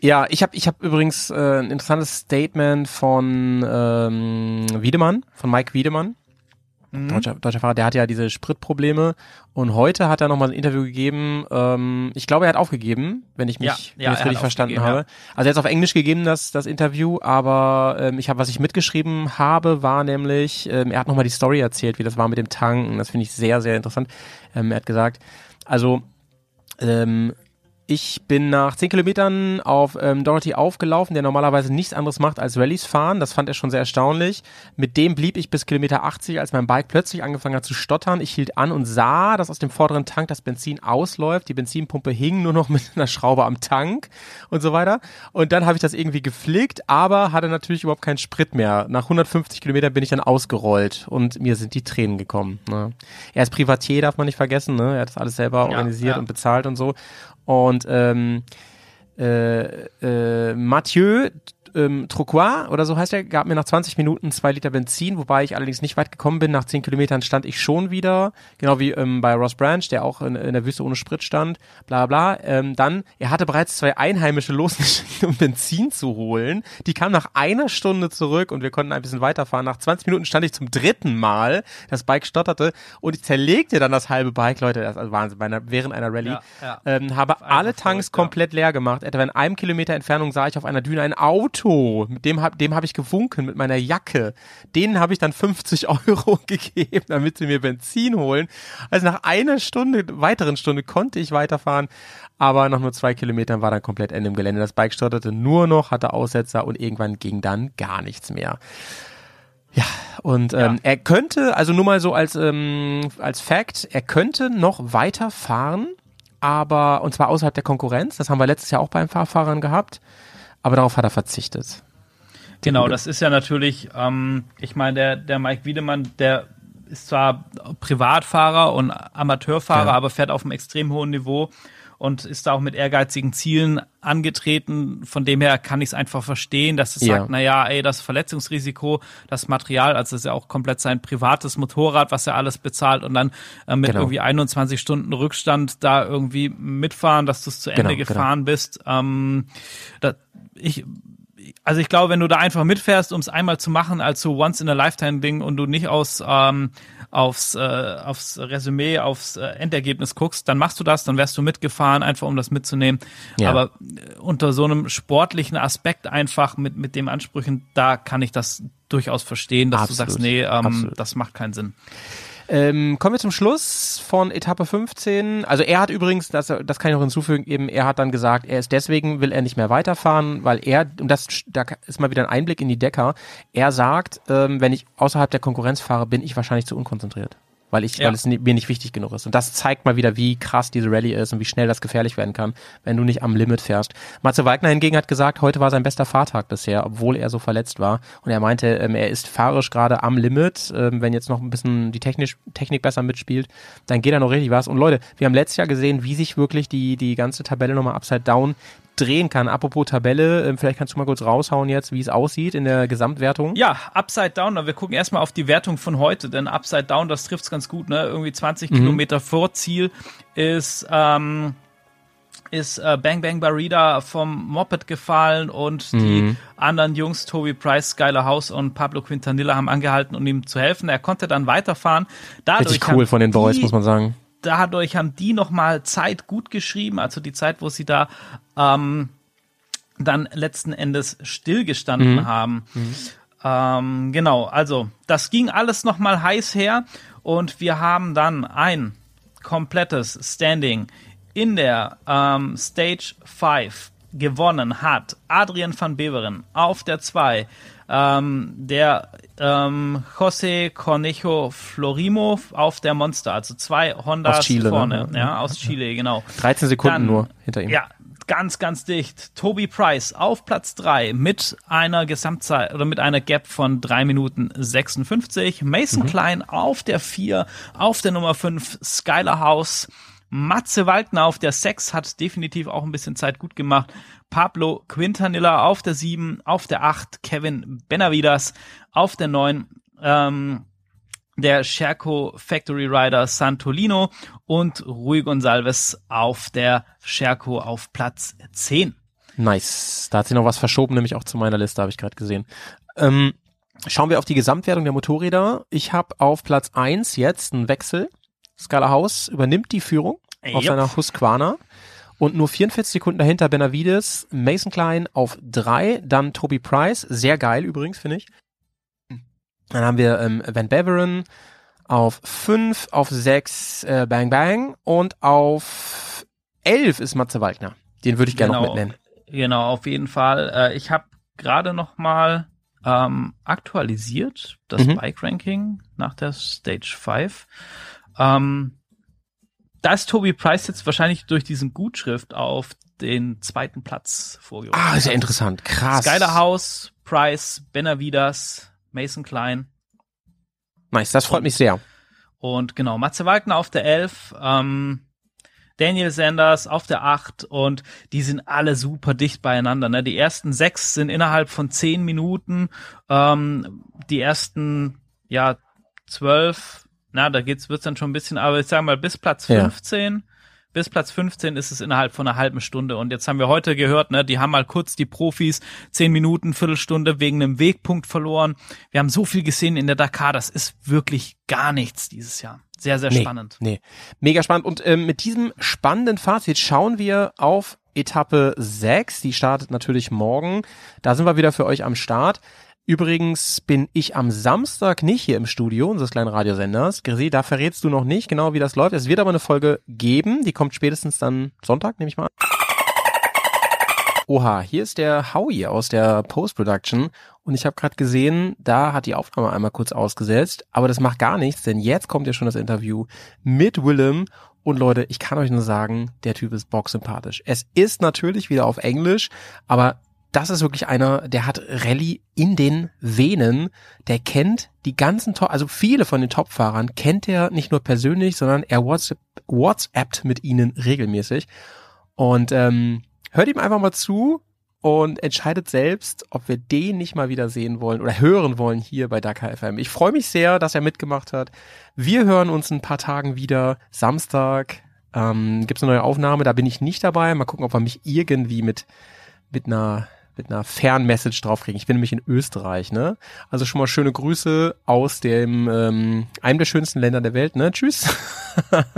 Ja, ich habe ich hab übrigens äh, ein interessantes Statement von ähm, Wiedemann, von Mike Wiedemann. Deutscher, deutscher Fahrer, der hat ja diese Spritprobleme und heute hat er nochmal ein Interview gegeben. Ähm, ich glaube, er hat aufgegeben, wenn ich mich Ja, ja, richtig verstanden habe. Also er hat es auf Englisch gegeben, das, das Interview, aber ähm, ich habe, was ich mitgeschrieben habe, war nämlich, ähm, er hat nochmal die Story erzählt, wie das war mit dem Tanken. Das finde ich sehr, sehr interessant. Ähm, er hat gesagt, also ähm, ich bin nach 10 Kilometern auf ähm, Dorothy aufgelaufen, der normalerweise nichts anderes macht als Rallyes fahren. Das fand er schon sehr erstaunlich. Mit dem blieb ich bis Kilometer 80, als mein Bike plötzlich angefangen hat zu stottern. Ich hielt an und sah, dass aus dem vorderen Tank das Benzin ausläuft. Die Benzinpumpe hing nur noch mit einer Schraube am Tank und so weiter. Und dann habe ich das irgendwie geflickt, aber hatte natürlich überhaupt keinen Sprit mehr. Nach 150 Kilometern bin ich dann ausgerollt und mir sind die Tränen gekommen. Ne? Er ist Privatier, darf man nicht vergessen. Ne? Er hat das alles selber Ja, organisiert ja. und bezahlt und so. Und ähm, äh, äh, Mathieu ähm, Trocois oder so heißt er, gab mir nach 20 Minuten zwei Liter Benzin, wobei ich allerdings nicht weit gekommen bin. Nach 10 Kilometern stand ich schon wieder, genau wie ähm, bei Ross Branch, der auch in, in der Wüste ohne Sprit stand, bla bla. Ähm, dann, er hatte bereits zwei Einheimische losgeschickt, um Benzin zu holen. Die kamen nach einer Stunde zurück und wir konnten ein bisschen weiterfahren. Nach 20 Minuten stand ich zum dritten Mal, das Bike stotterte und ich zerlegte dann das halbe Bike, Leute, das ist also Wahnsinn, einer, während einer Rallye. Ja, ja. Ähm, habe alle Tanks ja. komplett leer gemacht. Etwa in einem Kilometer Entfernung sah ich auf einer Düne ein Auto. Mit dem hab, dem habe ich gewunken mit meiner Jacke. Denen habe ich dann 50 Euro gegeben, damit sie mir Benzin holen. Also nach einer Stunde, weiteren Stunde konnte ich weiterfahren. Aber nach nur zwei Kilometern war dann komplett Ende im Gelände. Das Bike stotterte nur noch, hatte Aussetzer und irgendwann ging dann gar nichts mehr. Ja, und ähm, Ja. er könnte, also nur mal so als, ähm, als Fact, er könnte noch weiterfahren, aber, und zwar außerhalb der Konkurrenz, das haben wir letztes Jahr auch beim Fahrfahrern gehabt, aber darauf hat er verzichtet. Genau, das ist ja natürlich, ähm, ich meine, der, der Mike Wiedemann, der ist zwar Privatfahrer und Amateurfahrer, Ja. aber fährt auf einem extrem hohen Niveau und ist da auch mit ehrgeizigen Zielen angetreten. Von dem her kann ich es einfach verstehen, dass es Ja. sagt, na ja, ey, das Verletzungsrisiko, das Material, also das ist ja auch komplett sein privates Motorrad, was er alles bezahlt und dann äh, mit Genau. irgendwie 21 Stunden Rückstand da irgendwie mitfahren, dass du es zu Ende Genau, genau. gefahren bist. Ähm, da, ich, also ich glaube, wenn du da einfach mitfährst, um es einmal zu machen als so once in a lifetime Ding und du nicht aus ähm, aufs äh, aufs Resümee, aufs äh, Endergebnis guckst, dann machst du das, dann wärst du mitgefahren, einfach um das mitzunehmen. Ja. Aber äh, unter so einem sportlichen Aspekt einfach mit mit dem Ansprüchen, da kann ich das durchaus verstehen, dass Absolut, du sagst, nee, ähm, absolut. das macht keinen Sinn. Ähm, kommen wir zum Schluss von Etappe 15. Also er hat übrigens, das, das kann ich noch hinzufügen, eben, er hat dann gesagt, er ist deswegen, will er nicht mehr weiterfahren, weil er, und das, da ist mal wieder ein Einblick in die Decker, er sagt, ähm, wenn ich außerhalb der Konkurrenz fahre, bin ich wahrscheinlich zu unkonzentriert. Weil ich, Ja. weil es mir nicht wichtig genug ist. Und das zeigt mal wieder, wie krass diese Rallye ist und wie schnell das gefährlich werden kann, wenn du nicht am Limit fährst. Matze Wagner hingegen hat gesagt, heute war sein bester Fahrtag bisher, obwohl er so verletzt war. Und er meinte, ähm, er ist fahrisch gerade am Limit. Ähm, wenn jetzt noch ein bisschen die Technisch, Technik besser mitspielt, dann geht da noch richtig was. Und Leute, wir haben letztes Jahr gesehen, wie sich wirklich die, die ganze Tabelle nochmal upside down drehen kann. Apropos Tabelle, ähm, vielleicht kannst du mal kurz raushauen jetzt, wie es aussieht in der Gesamtwertung. Ja, Upside Down, wir gucken erstmal auf die Wertung von heute, denn Upside Down, das trifft's ganz gut, ne? Irgendwie 20 Kilometer vor Ziel ist, ähm, ist äh, Bang Bang Barida vom Moped gefallen und die anderen Jungs, Toby Price, Skylar House und Pablo Quintanilla haben angehalten, um ihm zu helfen. Er konnte dann weiterfahren. Dadurch Richtig cool von den Boys, muss man sagen. Dadurch haben die nochmal Zeit gut geschrieben, also die Zeit, wo sie da ähm, dann letzten Endes stillgestanden haben. Ähm, genau, also das ging alles nochmal heiß her und wir haben dann ein komplettes Standing in der ähm, Stage 5 gewonnen hat Adrian van Beveren auf der 2, ähm, der ähm, José Cornejo Florimo auf der Monster, also zwei Hondas Aus Chile, ne? vorne, Ja. ja, aus Chile, genau. 13 Sekunden Dann- nur hinter ihm. Ja, ganz, ganz dicht. Toby Price auf Platz drei mit einer Gesamtzeit oder mit einer Gap von drei Minuten 56. Mason mhm. Klein auf der vier, auf der Nummer fünf Skylar House. Matze Waldner auf der sechs hat definitiv auch ein bisschen Zeit gut gemacht. Pablo Quintanilla auf der sieben, auf der acht Kevin Benavidas auf der neun. Ähm, der Sherco Factory Rider Santolino und Rui Gonsalves auf der Sherco auf Platz 10. Nice. Da hat sich noch was verschoben, nämlich auch zu meiner Liste, habe ich gerade gesehen. Ähm, schauen wir auf die Gesamtwertung der Motorräder. Ich habe auf Platz 1 jetzt einen Wechsel. Scala House übernimmt die Führung yep. auf seiner Husqvarna. Und nur 44 Sekunden dahinter Benavides, Mason Klein auf drei, dann Toby Price, sehr geil übrigens, finde ich, dann haben wir ähm, Van Beveren auf 5, auf 6 äh, Bang Bang und auf 11 ist Matze Waldner. Den würde ich gerne genau, noch mitnennen. Genau, auf jeden Fall. Äh, ich habe gerade noch mal ähm, aktualisiert das mhm. Bike Ranking nach der Stage 5. Ähm, da ist Toby Price jetzt wahrscheinlich durch diesen Gutschrift auf den zweiten Platz vorgerückt. Ah, sehr interessant. Krass. Skyler House, Price, Benavidas, Mason Klein. Nice, das freut und, mich sehr. Und genau, Matze Wagner auf der 11, ähm, Daniel Sanders auf der 8 und die sind alle super dicht beieinander. Ne? Die ersten sechs sind innerhalb von zehn Minuten, ähm, die ersten ja zwölf, na, da geht's wird's dann schon ein bisschen, aber ich sag mal bis Platz 15 ja bis Platz 15 ist es innerhalb von einer halben Stunde. Und jetzt haben wir heute gehört, ne, die haben mal kurz die Profis zehn Minuten, Viertelstunde wegen einem Wegpunkt verloren. Wir haben so viel gesehen in der Dakar, das ist wirklich gar nichts dieses Jahr. Sehr, sehr nee, spannend. Nee, mega spannend. Und ähm, mit diesem spannenden Fazit schauen wir auf Etappe 6. Die startet natürlich morgen. Da sind wir wieder für euch am Start. Übrigens bin ich am Samstag nicht hier im Studio unseres kleinen Radiosenders. Grisi, da verrätst du noch nicht genau, wie das läuft. Es wird aber eine Folge geben. Die kommt spätestens dann Sonntag, nehme ich mal Oha, hier ist der Howie aus der Post-Production und ich habe gerade gesehen, da hat die Aufnahme einmal kurz ausgesetzt, aber das macht gar nichts, denn jetzt kommt ja schon das Interview mit Willem und Leute, ich kann euch nur sagen, der Typ ist boxsympathisch. Es ist natürlich wieder auf Englisch, aber das ist wirklich einer, der hat Rallye in den Venen. Der kennt die ganzen Top, also viele von den Topfahrern kennt er nicht nur persönlich, sondern er WhatsApp, WhatsAppt mit ihnen regelmäßig. Und ähm, hört ihm einfach mal zu und entscheidet selbst, ob wir den nicht mal wieder sehen wollen oder hören wollen hier bei Dakar FM. Ich freue mich sehr, dass er mitgemacht hat. Wir hören uns ein paar Tagen wieder. Samstag ähm, gibt eine neue Aufnahme, da bin ich nicht dabei. Mal gucken, ob er mich irgendwie mit mit einer mit einer Fernmessage draufkriegen. Ich bin nämlich in Österreich, ne? Also schon mal schöne Grüße aus dem ähm, einem der schönsten Länder der Welt, ne? Tschüss.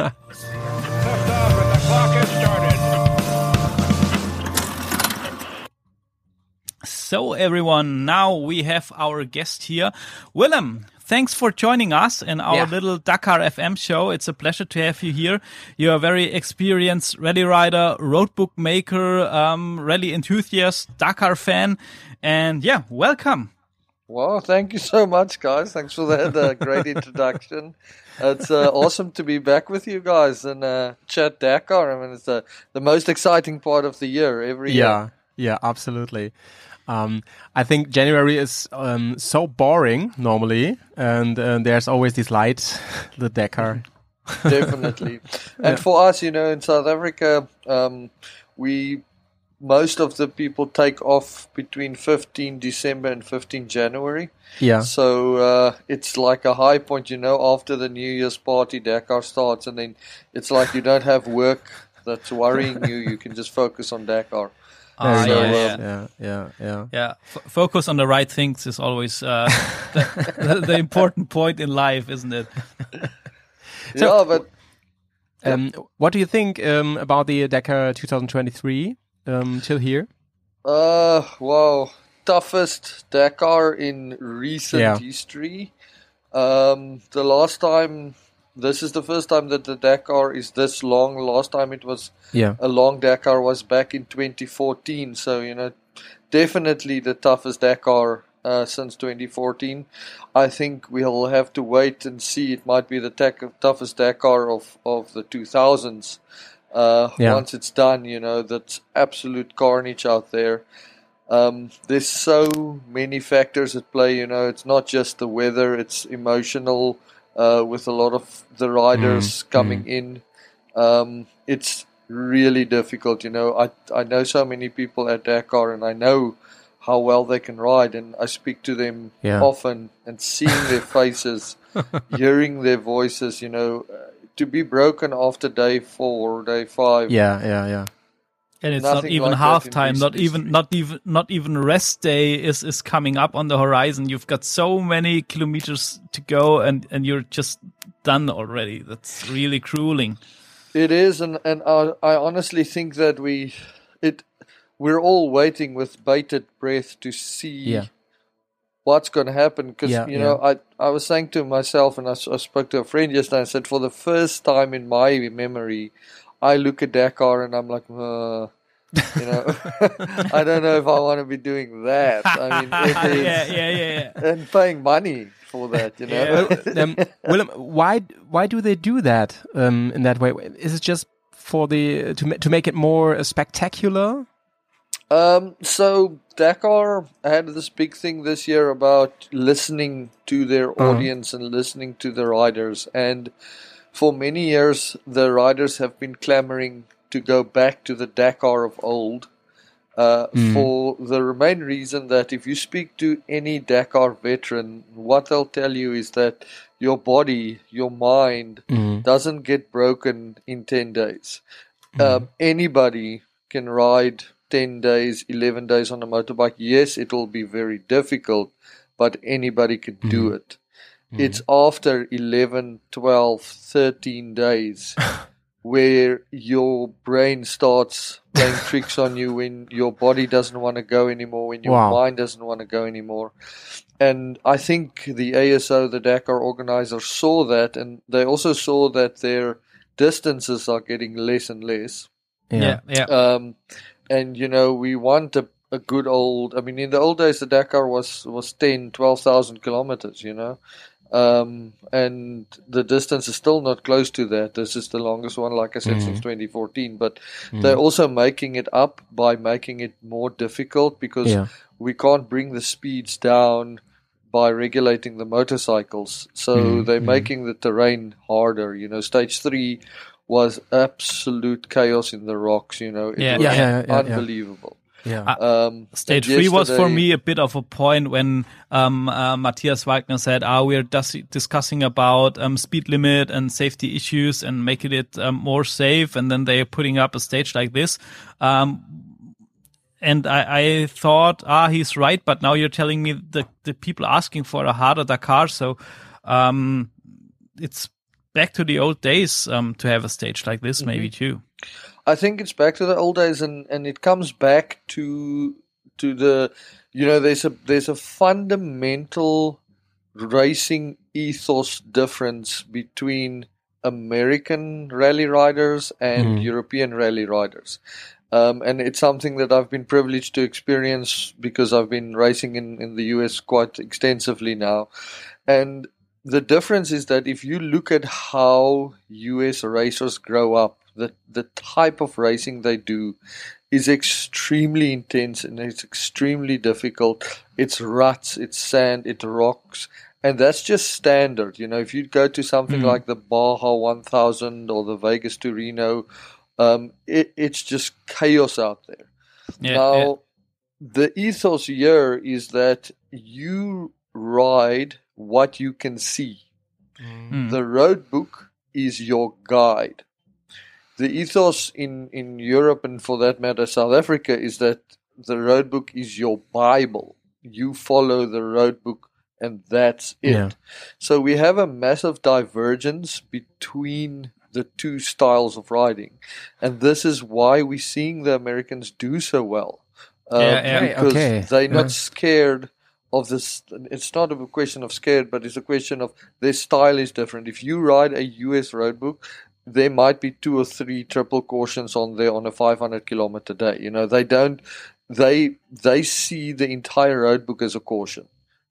So everyone, now we have our guest here. Willem, thanks for joining us in our yeah. little Dakar FM show. It's a pleasure to have you here. You're a very experienced rally rider, roadbook maker, um, rally enthusiast, Dakar fan. And yeah, welcome. Well, thank you so much, guys. Thanks for that uh, great introduction. It's uh, awesome to be back with you guys and uh, chat Dakar. I mean, it's the, the most exciting part of the year every yeah, year. Yeah, absolutely. Um, I think January is um, so boring normally, and uh, there's always this light, the Dakar. Definitely, and yeah. for us, you know, in South Africa, um, we most of the people take off between 15 December and 15 January. Yeah. So uh, it's like a high point, you know, after the New Year's party, Dakar starts, and then it's like you don't have work that's worrying you. You can just focus on Dakar. Yeah, yeah, yeah, yeah, yeah, yeah. Yeah, F- focus on the right things is always uh, the, the, the, important point in life, isn't it? so, yeah, but um, what do you think um, about the Dakar 2023 um, till here? Uh, wow, toughest Dakar in recent yeah. history. Um, the last time this is the first time that the Dakar is this long. Last time it was yeah. a long Dakar was back in 2014. So you know, definitely the toughest Dakar uh, since 2014. I think we'll have to wait and see. It might be the tech, toughest Dakar of of the 2000s. Uh, Yeah. Once it's done, you know, that's absolute carnage out there. Um, there's so many factors at play. You know, it's not just the weather; it's emotional. Uh, with a lot of the riders coming in, um, it's really difficult. You know, I I know so many people at Dakar, and I know how well they can ride, and I speak to them Yeah. often, and seeing their faces, hearing their voices. You know, uh, to be broken after day four, day five. Yeah, yeah, yeah. And it's not even like halftime, not even not even not even rest day is is coming up on the horizon. You've got so many kilometers to go and and you're just done already. That's really crueling. It is, and and I, I honestly think that we, it, we're all waiting with bated breath to see Yeah. what's going to happen. Because Yeah, you know, I I was saying to myself, and I, I spoke to a friend yesterday. I said, for the first time in my memory, I look at Dakar and I'm like, uh, you know, I don't know if I want to be doing that. I mean, yeah, yeah, yeah, yeah. and paying money for that, you know. Yeah. um, Willem, why why do they do that um, in that way? Is it just for the to to make it more uh, spectacular? Um, so Dakar had this big thing this year about listening to their Uh-huh. audience and listening to the riders. And for many years, the riders have been clamoring to go back to the Dakar of old. Uh, Mm. For the main reason that if you speak to any Dakar veteran, what they'll tell you is that your body, your mind, Mm. doesn't get broken in 10 days. Mm-hmm. Um, anybody can ride 10 days, 11 days on a motorbike. Yes, it will be very difficult, but anybody can do Mm-hmm. It. It's after 11, 12, 13 days where your brain starts playing tricks on you when your body doesn't want to go anymore, when your Wow. mind doesn't want to go anymore. And I think the ASO, the Dakar organizers, saw that, and they also saw that their distances are getting less and less. Yeah, yeah. Um, and you know, we want a, a good old. I mean, in the old days, the Dakar was was 10, 12,000 kilometers. You know, um, and the distance is still not close to that. This is the longest one, like I said, Mm. since 2014. But they're also making it up by making it more difficult because Yeah. we can't bring the speeds down by regulating the motorcycles. So Mm, they're mm. making the terrain harder. You know, stage three was absolute chaos in the rocks. You know, it Yeah. was Yeah, yeah, yeah, yeah. unbelievable. Yeah. Um, Stage three was for me a bit of a point when um, uh, Matthias Wagner said, "Ah, we're dis- discussing about um, speed limit and safety issues and making it um, more safe." And then they're putting up a stage like this. Um, and I, I thought, ah, he's right. But now you're telling me the the people asking for a harder Dakar, so um, it's back to the old days um, to have a stage like this, maybe too. I think it's back to the old days, and, and it comes back to to the you know there's a there's a fundamental racing ethos difference between American rally riders and Mhm. European rally riders. Um, and it's something that I've been privileged to experience because I've been racing in, in the US quite extensively now. And the difference is that if you look at how US racers grow up, the, the type of racing they do is extremely intense and it's extremely difficult. It's ruts, it's sand, it rocks. And that's just standard. You know, if you go to something Mm. like the Baja 1000 or the Vegas to Reno, um, it, it's just chaos out there. Yeah, now, yeah. the ethos here is that you ride what you can see. Mm. The road book is your guide. The ethos in, in Europe and for that matter South Africa is that the road book is your Bible. You follow the road book and that's it. Yeah. So we have a massive divergence between the two styles of riding. And this is why we're seeing the Americans do so well. Yeah, um, yeah. Because Okay. they're Yeah. not scared of this. It's not a question of scared, but it's a question of their style is different. If you ride a US road book, there might be two or three triple cautions on there on a 500 kilometer day. You know, they don't. They they see the entire road book as a caution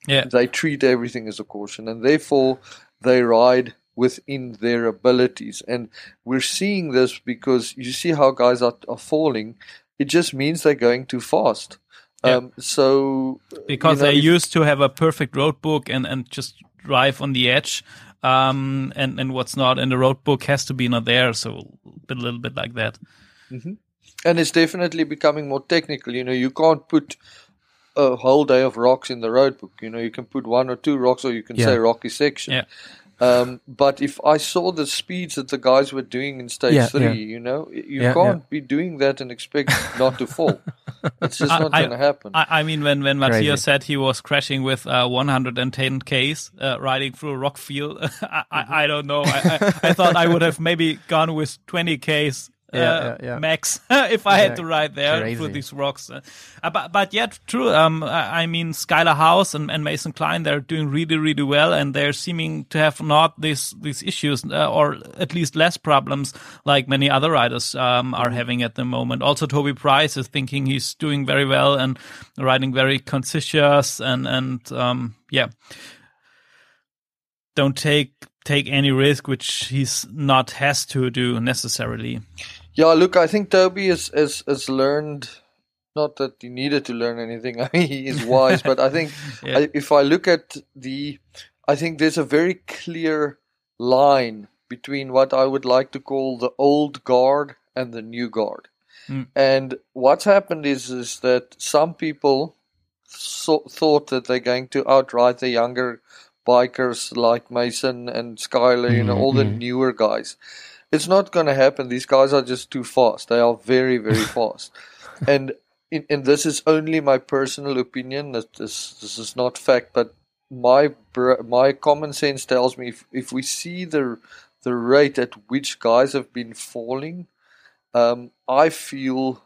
yeah. they treat everything as a caution and therefore they ride within their abilities. And we're seeing this because you see how guys are, are falling. It just means they're going too fast. Yeah. Um, so because you know, they used to have a perfect road book and and just drive on the edge um and and what's not in the road book has to be not there so a little bit like that and it's definitely becoming more technical. You know, you can't put a whole day of rocks in the road book. You know, you can put one or two rocks, or you can Yeah. say rocky section. Yeah. Um, but if I saw the speeds that the guys were doing in stage Yeah, three, yeah. you know, you Yeah, can't be doing that and expect not to fall. It's just I- not going to happen. I, I mean, when when Crazy. Matthias said he was crashing with uh, 110 k's uh, riding through a rock field, I, I, I don't know. I, I, I thought I would have maybe gone with 20 k's. Uh, Yeah, yeah, yeah. max if I had to ride there crazy. through these rocks. Uh, but but yet true. Um, I mean Skylar House and, and Mason Klein they're doing really really well and they're seeming to have not these these issues uh, or at least less problems like many other riders um, Mm-hmm. are having at the moment. Also Toby Price is thinking he's doing very well and riding very conscious and and um, yeah. Don't take take any risk which he's not has to do necessarily. Yeah, look, I think Toby has, has, has learned, not that he needed to learn anything, I mean, he is wise, but I think Yeah. I, if I look at the, I think there's a very clear line between what I would like to call the old guard and the new guard. Mm. And what's happened is, is that some people so, thought that they're going to outride the younger bikers like Mason and Skyler, you know, all the Mhm. newer guys. It's not going to happen. These guys are just too fast. They are very, very fast. And in, and this is only my personal opinion. That this this is not fact, but my my common sense tells me if, if we see the the rate at which guys have been falling, um, I feel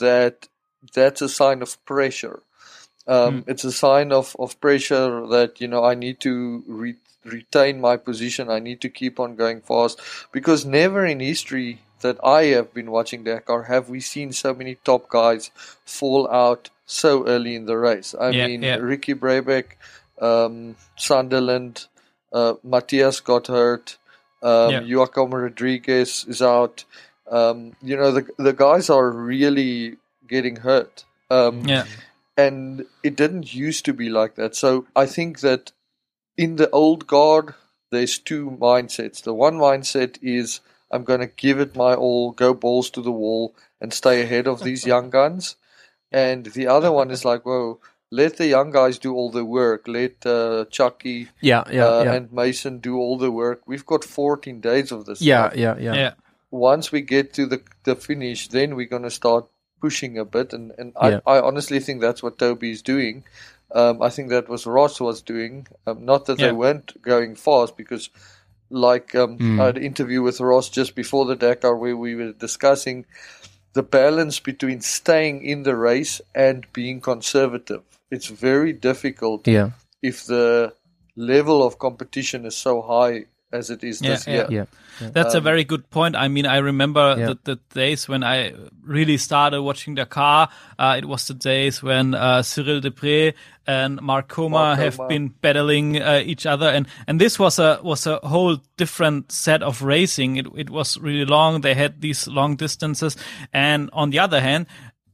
that that's a sign of pressure. Um, It's a sign of, of pressure that you know I need to re- retain my position. I need to keep on going fast because never in history that I have been watching Dakar have we seen so many top guys fall out so early in the race. I Yeah, mean, yeah. Ricky Brebeck, um, Sunderland, uh, Matthias got hurt. Um, Yeah. Joaquim Rodriguez is out. Um, you know, the the guys are really getting hurt. Um, Yeah. And it didn't used to be like that. So I think that in the old guard, there's two mindsets. The one mindset is I'm going to give it my all, go balls to the wall, and stay ahead of these young guns. And the other one is like, whoa, let the young guys do all the work. Let uh, Chucky Yeah, yeah, uh, yeah. and Mason do all the work. We've got 14 days of this. yeah, stuff yeah, yeah, yeah. once we get to the the finish, then we're going to start pushing a bit, and and Yeah. I, I honestly think that's what Toby is doing. Um, I think that was Ross was doing. Um, not that Yeah. they weren't going fast, because like um, Mm. I had an interview with Ross just before the Dakar where we were discussing the balance between staying in the race and being conservative. It's very difficult yeah, if the level of competition is so high as it is Yeah, this yeah. year. yeah. That's a Um, very good point. I mean, I remember Yeah. the, the days when I really started watching Dakar. Uh, it was the days when uh, Cyril Depré and Mark Coma have been battling uh, each other, and and this was a was a whole different set of racing. It it was really long. They had these long distances, and on the other hand.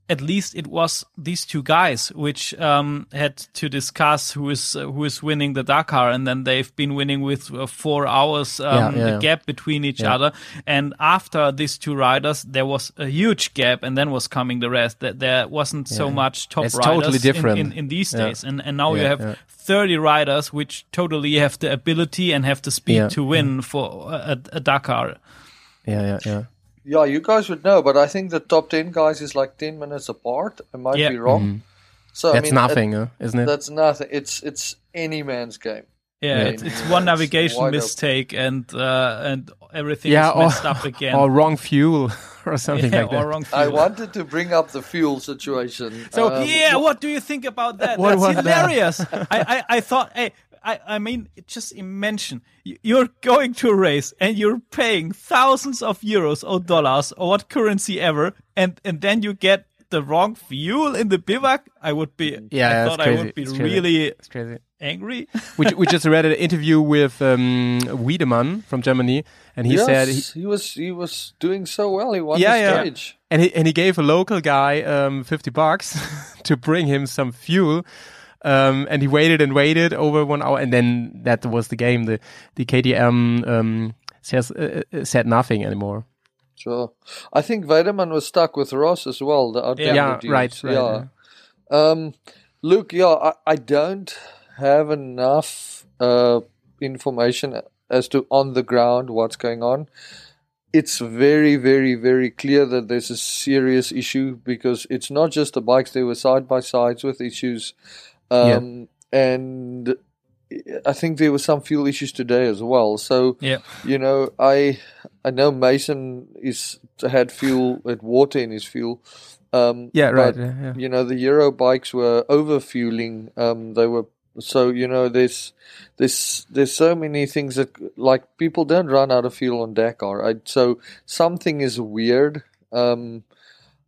At least it was these two guys which um, had to discuss who is uh, who is winning the Dakar, and then they've been winning with uh, four hours um, Yeah, yeah, yeah. gap between each other. And after these two riders, there was a huge gap, and then was coming the rest. That there wasn't so much top It's riders totally different. In, in, these Yeah. days. And and now you have. 30 riders which totally have the ability and have the speed to win for a, a Dakar. yeah, yeah, yeah. Yeah, you guys would know, but I think the top ten guys is like ten minutes apart. I might Yeah. be wrong. So I That's mean, nothing, uh, isn't it- it? that's nothing. It's it's any man's game. Yeah, Yeah. it's, it's one navigation wide open. mistake and uh, and everything yeah, is or, messed up again. or wrong fuel or something yeah, like that. or wrong I wanted to bring up the fuel situation. So Um, yeah, what do you think about that? What That's was that? hilarious. I, I I thought, hey, I I mean, just imagine you're going to a race and you're paying thousands of euros or dollars or what currency ever, and and then you get the wrong fuel in the bivouac. I would be. Yeah, I that's thought I would be It's crazy. really It's crazy. angry. we, we just read an interview with um, Wiedemann from Germany, and he yes, said he, he, was he was doing so well. He won Yeah, the yeah. stage. and he and he gave a local guy um, fifty bucks to bring him some fuel. Um, and he waited and waited over one hour, and then that was the game. The the KTM um, says uh, uh, said nothing anymore. Sure. I think Weidemann was stuck with Ross as well. The Yeah, Yeah, right, right, Yeah. Um, look, yeah, I, I don't have enough uh, information as to on the ground what's going on. It's very, very, very clear that there's a serious issue because it's not just the bikes; they were side by sides with issues, um, and I think there were some fuel issues today as well. So Yeah. you know, I I know Mason is had fuel, had water in his fuel. Um, Yeah, right. but, yeah, yeah. You know, the Euro bikes were over fueling. Um, they were so you know there's there's there's so many things that like people don't run out of fuel on Dakar. I, so something is weird. Um,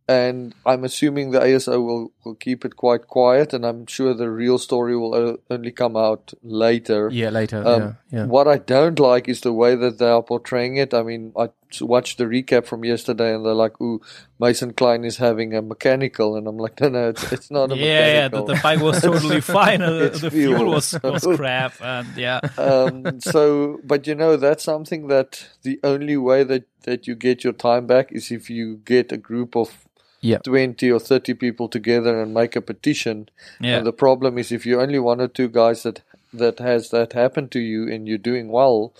and I'm assuming the ASO will, will keep it quite quiet, and I'm sure the real story will only come out later. Yeah, later. Um, yeah, yeah. What I don't like is the way that they are portraying it. I mean, I watched the recap from yesterday, and they're like, "Ooh, Mason Klein is having a mechanical," and I'm like, "No, no, it's, it's not a Yeah, yeah, the, mechanical." the bike was totally fine. It's the fuel. fuel was, was crap, and yeah, um, so, but you know, that's something that the only way that that you get your time back is if you get a group of Yeah. 20 or 30 people together and make a petition. yeah, And the problem is if you're only one or two guys that that has that happen to you and you're doing well,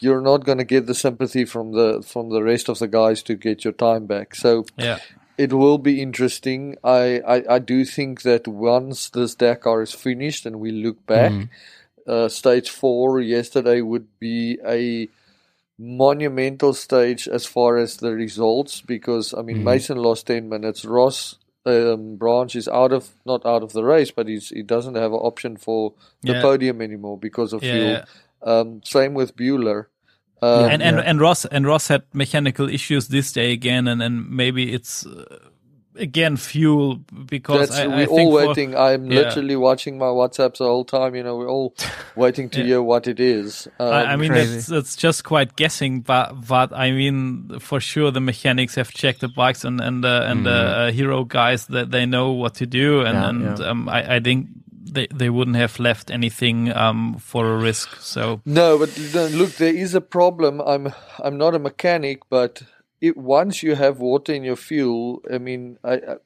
you're not going to get the sympathy from the from the rest of the guys to get your time back. So yeah, it will be interesting. I, I, I do think that once this Dakar is finished and we look back, uh, stage four yesterday would be a monumental stage as far as the results because I mean Mason lost ten minutes. Ross um, Branch is out of not out of the race, but he's he doesn't have an option for the Yeah. podium anymore because of Yeah, fuel. yeah. Um, same with Bueller. Um, and and, yeah. and Ross and Ross had mechanical issues this day again, and and maybe it's uh, again fuel because I, we're I all think for- waiting. I'm yeah. literally watching my WhatsApps the whole time. You know, we're all waiting to Yeah. hear what it is. Um, I, I mean, Crazy. that's, that's just quite guessing, but but I mean, for sure, the mechanics have checked the bikes and and uh, and uh, uh, hero guys that they know what to do, and Yeah, and yeah. Um, I, I think they they wouldn't have left anything um, for a risk. So no, but look, there is a problem. I'm I'm not a mechanic, but it, once you have water in your fuel, I mean, I. I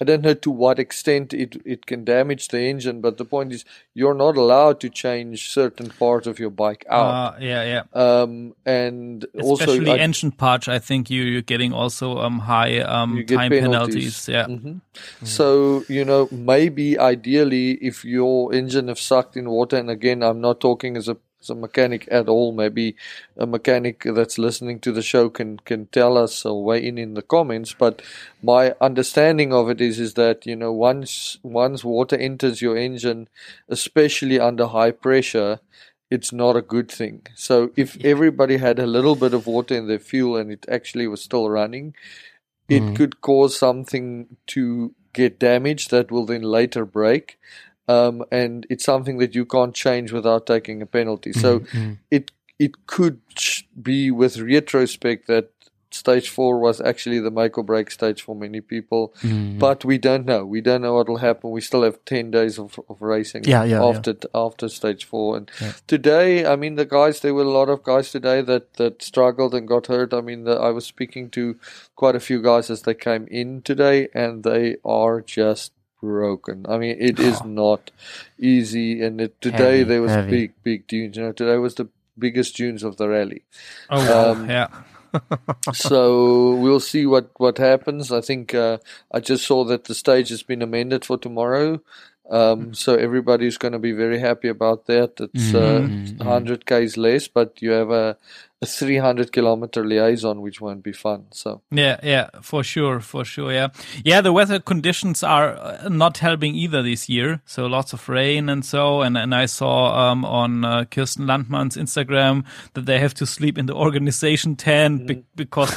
I don't know to what extent it, it can damage the engine, but the point is you're not allowed to change certain parts of your bike out. uh, yeah, yeah. um, and also, Especially engine parts, I think you you're getting also um high um time penalties. penalties. Yeah, Mhm. So, you know, maybe ideally, if your engine have sucked in water, and again, I'm not talking as a, a mechanic at all, maybe a mechanic that's listening to the show can, can tell us uh, or weigh in in the comments. But my understanding of it is, is that, you know, once, once water enters your engine, especially under high pressure, it's not a good thing. So if everybody had a little bit of water in their fuel and it actually was still running, it mm-hmm. could cause something to get damaged that will then later break. Um, and it's something that you can't change without taking a penalty. So mm-hmm, mm-hmm. it it could be with retrospect that stage four was actually the make or break stage for many people, mm-hmm. but we don't know. We don't know what will happen. We still have ten days of, of racing Yeah, yeah, after after stage four. And today, I mean, the guys there were a lot of guys today that that struggled and got hurt. I mean, the, I was speaking to quite a few guys as they came in today, and they are just broken. I mean, it is not easy. And it, today Heavy, there was heavy. big, big dunes. You know, today was the biggest dunes of the rally. oh wow, Um, yeah. so we'll see what what happens. I think uh, I just saw that the stage has been amended for tomorrow. Um, so everybody's going to be very happy about that. It's uh, 100 k's less, but you have a, a 300 kilometer liaison, which won't be fun. So Yeah, yeah, for sure, for sure. Yeah, yeah. The weather conditions are uh, not helping either this year. So lots of rain and so. And and I saw um, on uh, Kirsten Landmann's Instagram that they have to sleep in the organization tent be- because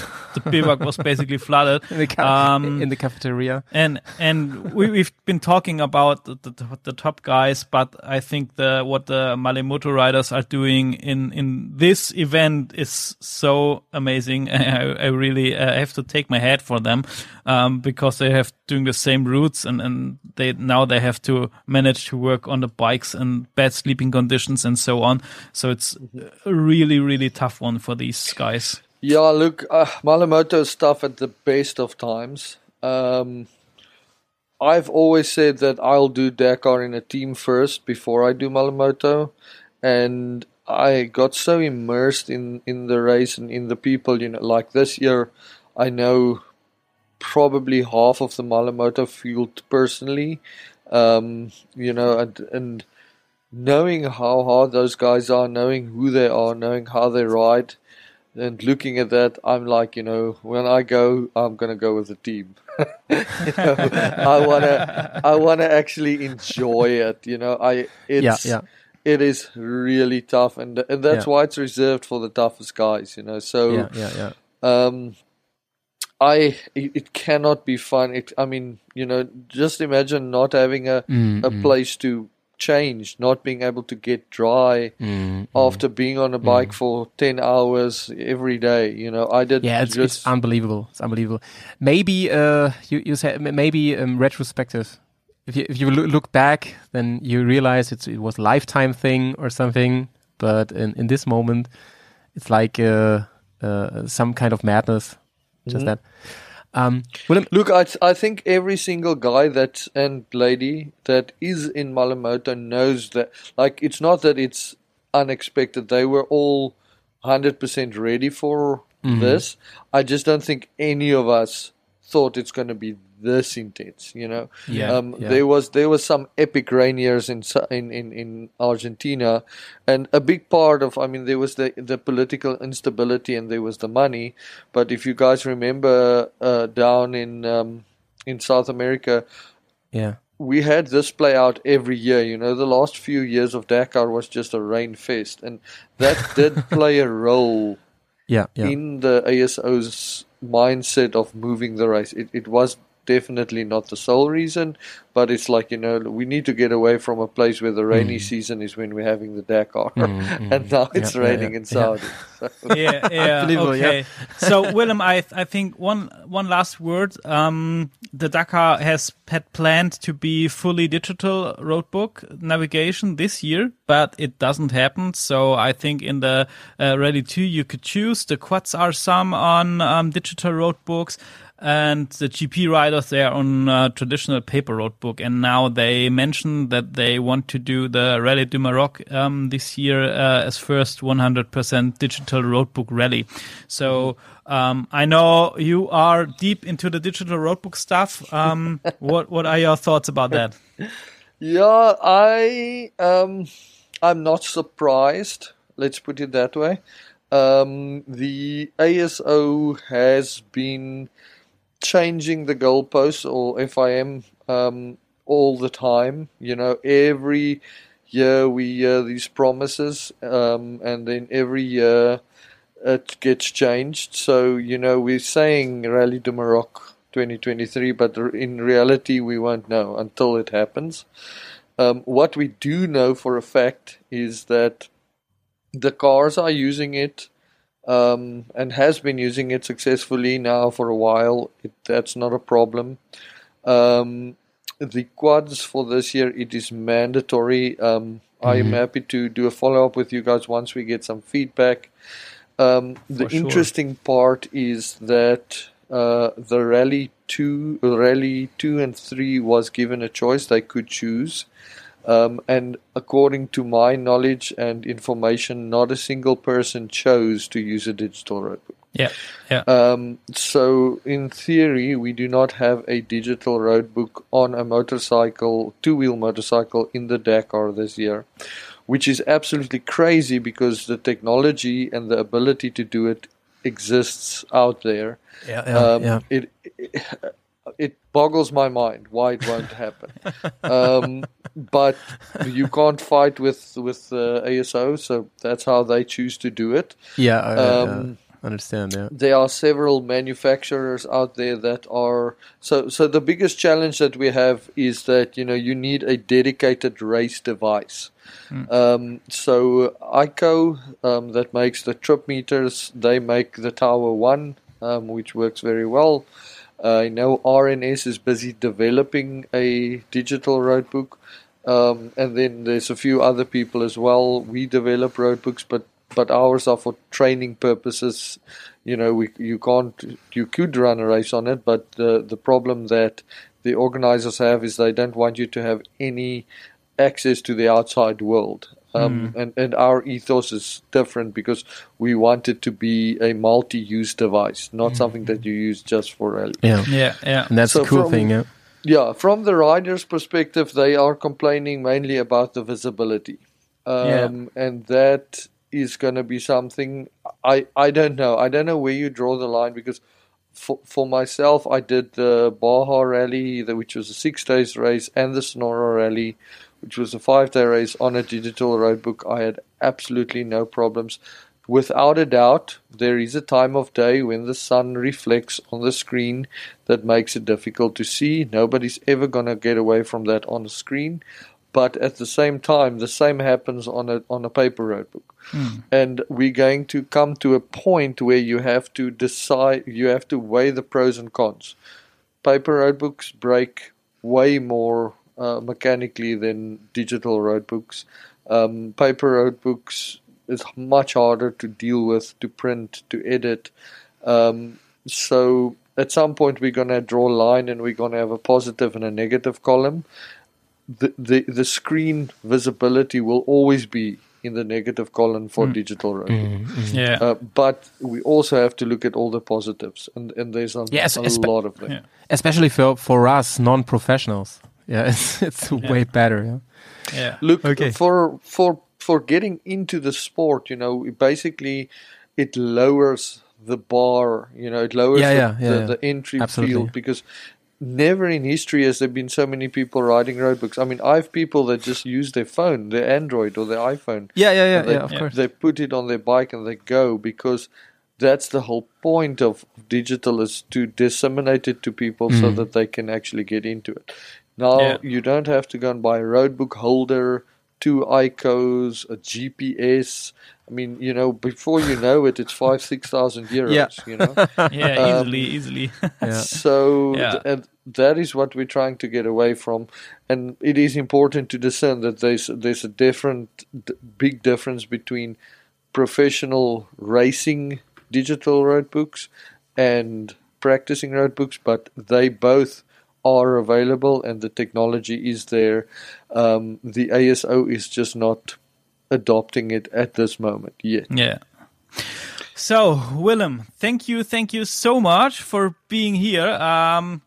bivouac was basically flooded. in the, ca- Um, in the cafeteria. and and we, we've been talking about the, the, the top guys, but I think the what the Malemoto riders are doing in in this event is so amazing. I, I really uh, have to take my hat for them um, because they have doing the same routes and and they now they have to manage to work on the bikes and bad sleeping conditions and so on. So it's a really really tough one for these guys. Yeah, look, uh, Malamoto stuff at the best of times. Um, I've always said that I'll do Dakar in a team first before I do Malamoto, and I got so immersed in in the race and in the people. You know, like this year, I know probably half of the Malamoto field personally. Um, you know, and and knowing how hard those guys are, knowing who they are, knowing how they ride, and looking at that, I'm like, you know, when I go, I'm gonna go with the team. you know, I wanna, I wanna actually enjoy it. You know, I it's yeah. it is really tough, and and that's Yeah. why it's reserved for the toughest guys. You know, so Yeah, yeah, yeah. um, I it, it cannot be fun. It, I mean, you know, just imagine not having a Mm, a place to change, not being able to get dry mm, after being on a bike for ten hours every day. You know, I did Yeah, it's, just it's unbelievable. It's unbelievable. Maybe uh, you you said maybe um, retrospective. If you if you look back, then you realize it's it was a lifetime thing or something. But in in this moment, it's like uh, uh, some kind of madness. Just that. Um, Willem, Look, I, I think every single guy that and lady that is in Malamoto knows that. Like, it's not that it's unexpected. They were all hundred percent ready for Mm-hmm. this. I just don't think any of us thought it's going to be this intense. You know, Yeah, um, yeah. there was there was some epic rain years in in in in Argentina, and a big part of I mean there was the the political instability and there was the money, but if you guys remember uh, down in um, in South America, yeah, we had this play out every year. You know, the last few years of Dakar was just a rain fest, and that did play a role yeah, yeah. in the ASO's mindset of moving the race. It, it was definitely not the sole reason, but it's like, you know, we need to get away from a place where the rainy season is when we're having the Dakar, and now it's Mm. Yeah, yeah, raining yeah, in Saudi. So. yeah, yeah. Unbelievable, yeah. okay. so, Willem, I I think one one last word. Um, the Dakar has had planned to be fully digital roadbook navigation this year, but it doesn't happen. So, I think in the uh, Rally Two you could choose. The quads are some on um, digital roadbooks. And the GP riders, they are on uh, traditional paper roadbook. And now they mentioned that they want to do the Rally du Maroc um, this year uh, as first 100% digital roadbook rally. So um, I know you are deep into the digital roadbook stuff. Um, what what are your thoughts about that? Yeah, I um, I'm not surprised. Let's put it that way. Um, the ASO has been changing the goalposts or FIM um, all the time. You know, every year we hear these promises, um, and then every year it gets changed. So you know, we're saying Rally de Maroc 2023, but in reality, we won't know until it happens. Um, what we do know for a fact is that the cars are using it um, and has been using it successfully now for a while. It, that's not a problem. Um, the quads for this year it is mandatory. Um, I am happy to do a follow up with you guys once we get some feedback. Um, the sure. interesting part is that uh, the rally two, rally two and three was given a choice; they could choose. Um, and according to my knowledge and information, not a single person chose to use a digital roadbook. Yeah, yeah. Um, so, in theory, we do not have a digital roadbook on a motorcycle, two wheel motorcycle in the Dakar this year, which is absolutely crazy because the technology and the ability to do it exists out there. yeah, Um, yeah. It, it it boggles my mind why it won't happen. um, but you can't fight with with uh, ASO, so that's how they choose to do it. Yeah, uh, Um, understand. Yeah. there are several manufacturers out there that are so so the biggest challenge that we have is that you know you need a dedicated race device um, so ICO um, that makes the trip meters they make the tower one um, which works very well I know RNS is busy developing a digital road book um, and then there's a few other people as well we develop road books but but ours are for training purposes you know, we you can't you could run a race on it, but the the problem that the organizers have is they don't want you to have any access to the outside world. Um, and, and our ethos is different because we want it to be a multi-use device, not something that you use just for rally. Yeah. Yeah, yeah. And that's So the cool from- thing. Yeah. Yeah, from the rider's perspective, they are complaining mainly about the visibility. Um, And that is going to be something I, I don't know. I don't know where you draw the line because for, for myself, I did the Baja Rally, the- which was a six days race, and the Sonora Rally, which was a five day race on a digital roadbook. I had absolutely no problems. Without a doubt, there is a time of day when the sun reflects on the screen that makes it difficult to see. Nobody's ever going to get away from that on the screen. But at the same time, the same happens on a on a paper road book, hmm. and we're going to come to a point where you have to decide, you have to weigh the pros and cons. Paper roadbooks break way more uh, mechanically than digital road books. Um, paper road books is much harder to deal with, to print, to edit. Um, so at some point we're going to draw a line and we're going to have a positive and a negative column. The, the the screen visibility will always be in the negative column for digital road book. Yeah. Uh, but we also have to look at all the positives, and, and there's a, Yes, a espe- lot of them. Yeah. Especially for for us non-professionals. Yeah, it's it's way better. Yeah. yeah. Look Okay. for for for getting into the sport, you know, basically it lowers the bar, you know, it lowers Yeah, the, yeah, yeah, the, yeah. the entry Absolutely. field because never in history has there been so many people riding road books. I mean, I have people that just use their phone, their Android or their iPhone. Yeah, yeah, yeah, they, yeah. Of course. they put it on their bike and they go because that's the whole point of digital is to disseminate it to people so mm. that they can actually get into it. Now Yeah. you don't have to go and buy a roadbook holder, two ICOs, a GPS. I mean, you know, before you know it, it's five, six thousand euros. Yeah. You know, Yeah, Um, easily, easily. Yeah. so Yeah. th- and that is what we're trying to get away from, and it is important to discern that there's there's a different, d- big difference between professional racing digital road books and practicing road books, but they both are available and the technology is there. Um, the ASO is just not adopting it at this moment yet. Yeah. So, Willem, thank you, thank you so much for being here. Um,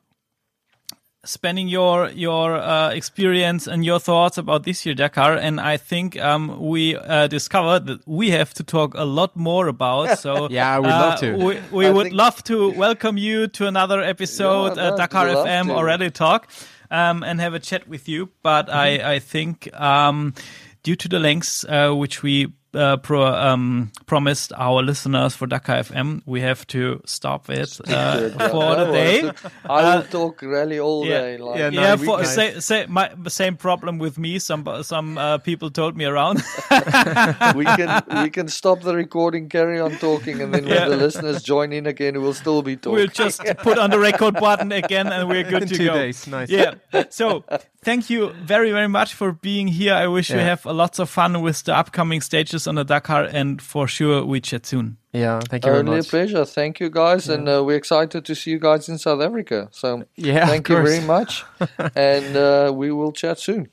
spending your your uh, experience and your thoughts about this year Dakar, and I think um, we uh, discovered that we have to talk a lot more about. So Yeah, we'd love to. We, we would think- love to welcome you to another episode, Yeah, uh, Dakar FM to. or Rally Talk, um, and have a chat with you. But Mm-hmm. I I think um, due to the links uh, which we uh, pro, um, promised our listeners for Dakar FM, we have to stop it uh, for the day. I will talk really all Yeah, day. Like, yeah, no, yeah, for, say, say, my same problem with me. Some some uh, people told me around. we can we can stop the recording, carry on talking, and then Yeah. when the listeners join in again, we'll still be talking. we'll just put on the record button again, and we're good In to two go. days. Nice. Yeah. So thank you very very much for being here. I wish you have a lots of fun with the upcoming stages on the Dakar, and for sure we chat soon. Yeah, thank you very Only a much. pleasure. Thank you guys, and uh, we're excited to see you guys in South Africa. So Yeah, thank you very much, and uh, we will chat soon.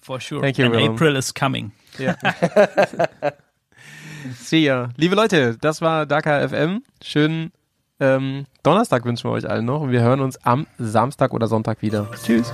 For sure. Thank you, and Willem. April is coming. Ja. See ya. Liebe Leute, das war Dakar FM. Schönen ähm, Donnerstag wünschen wir euch allen noch und wir hören uns am Samstag oder Sonntag wieder. Tschüss.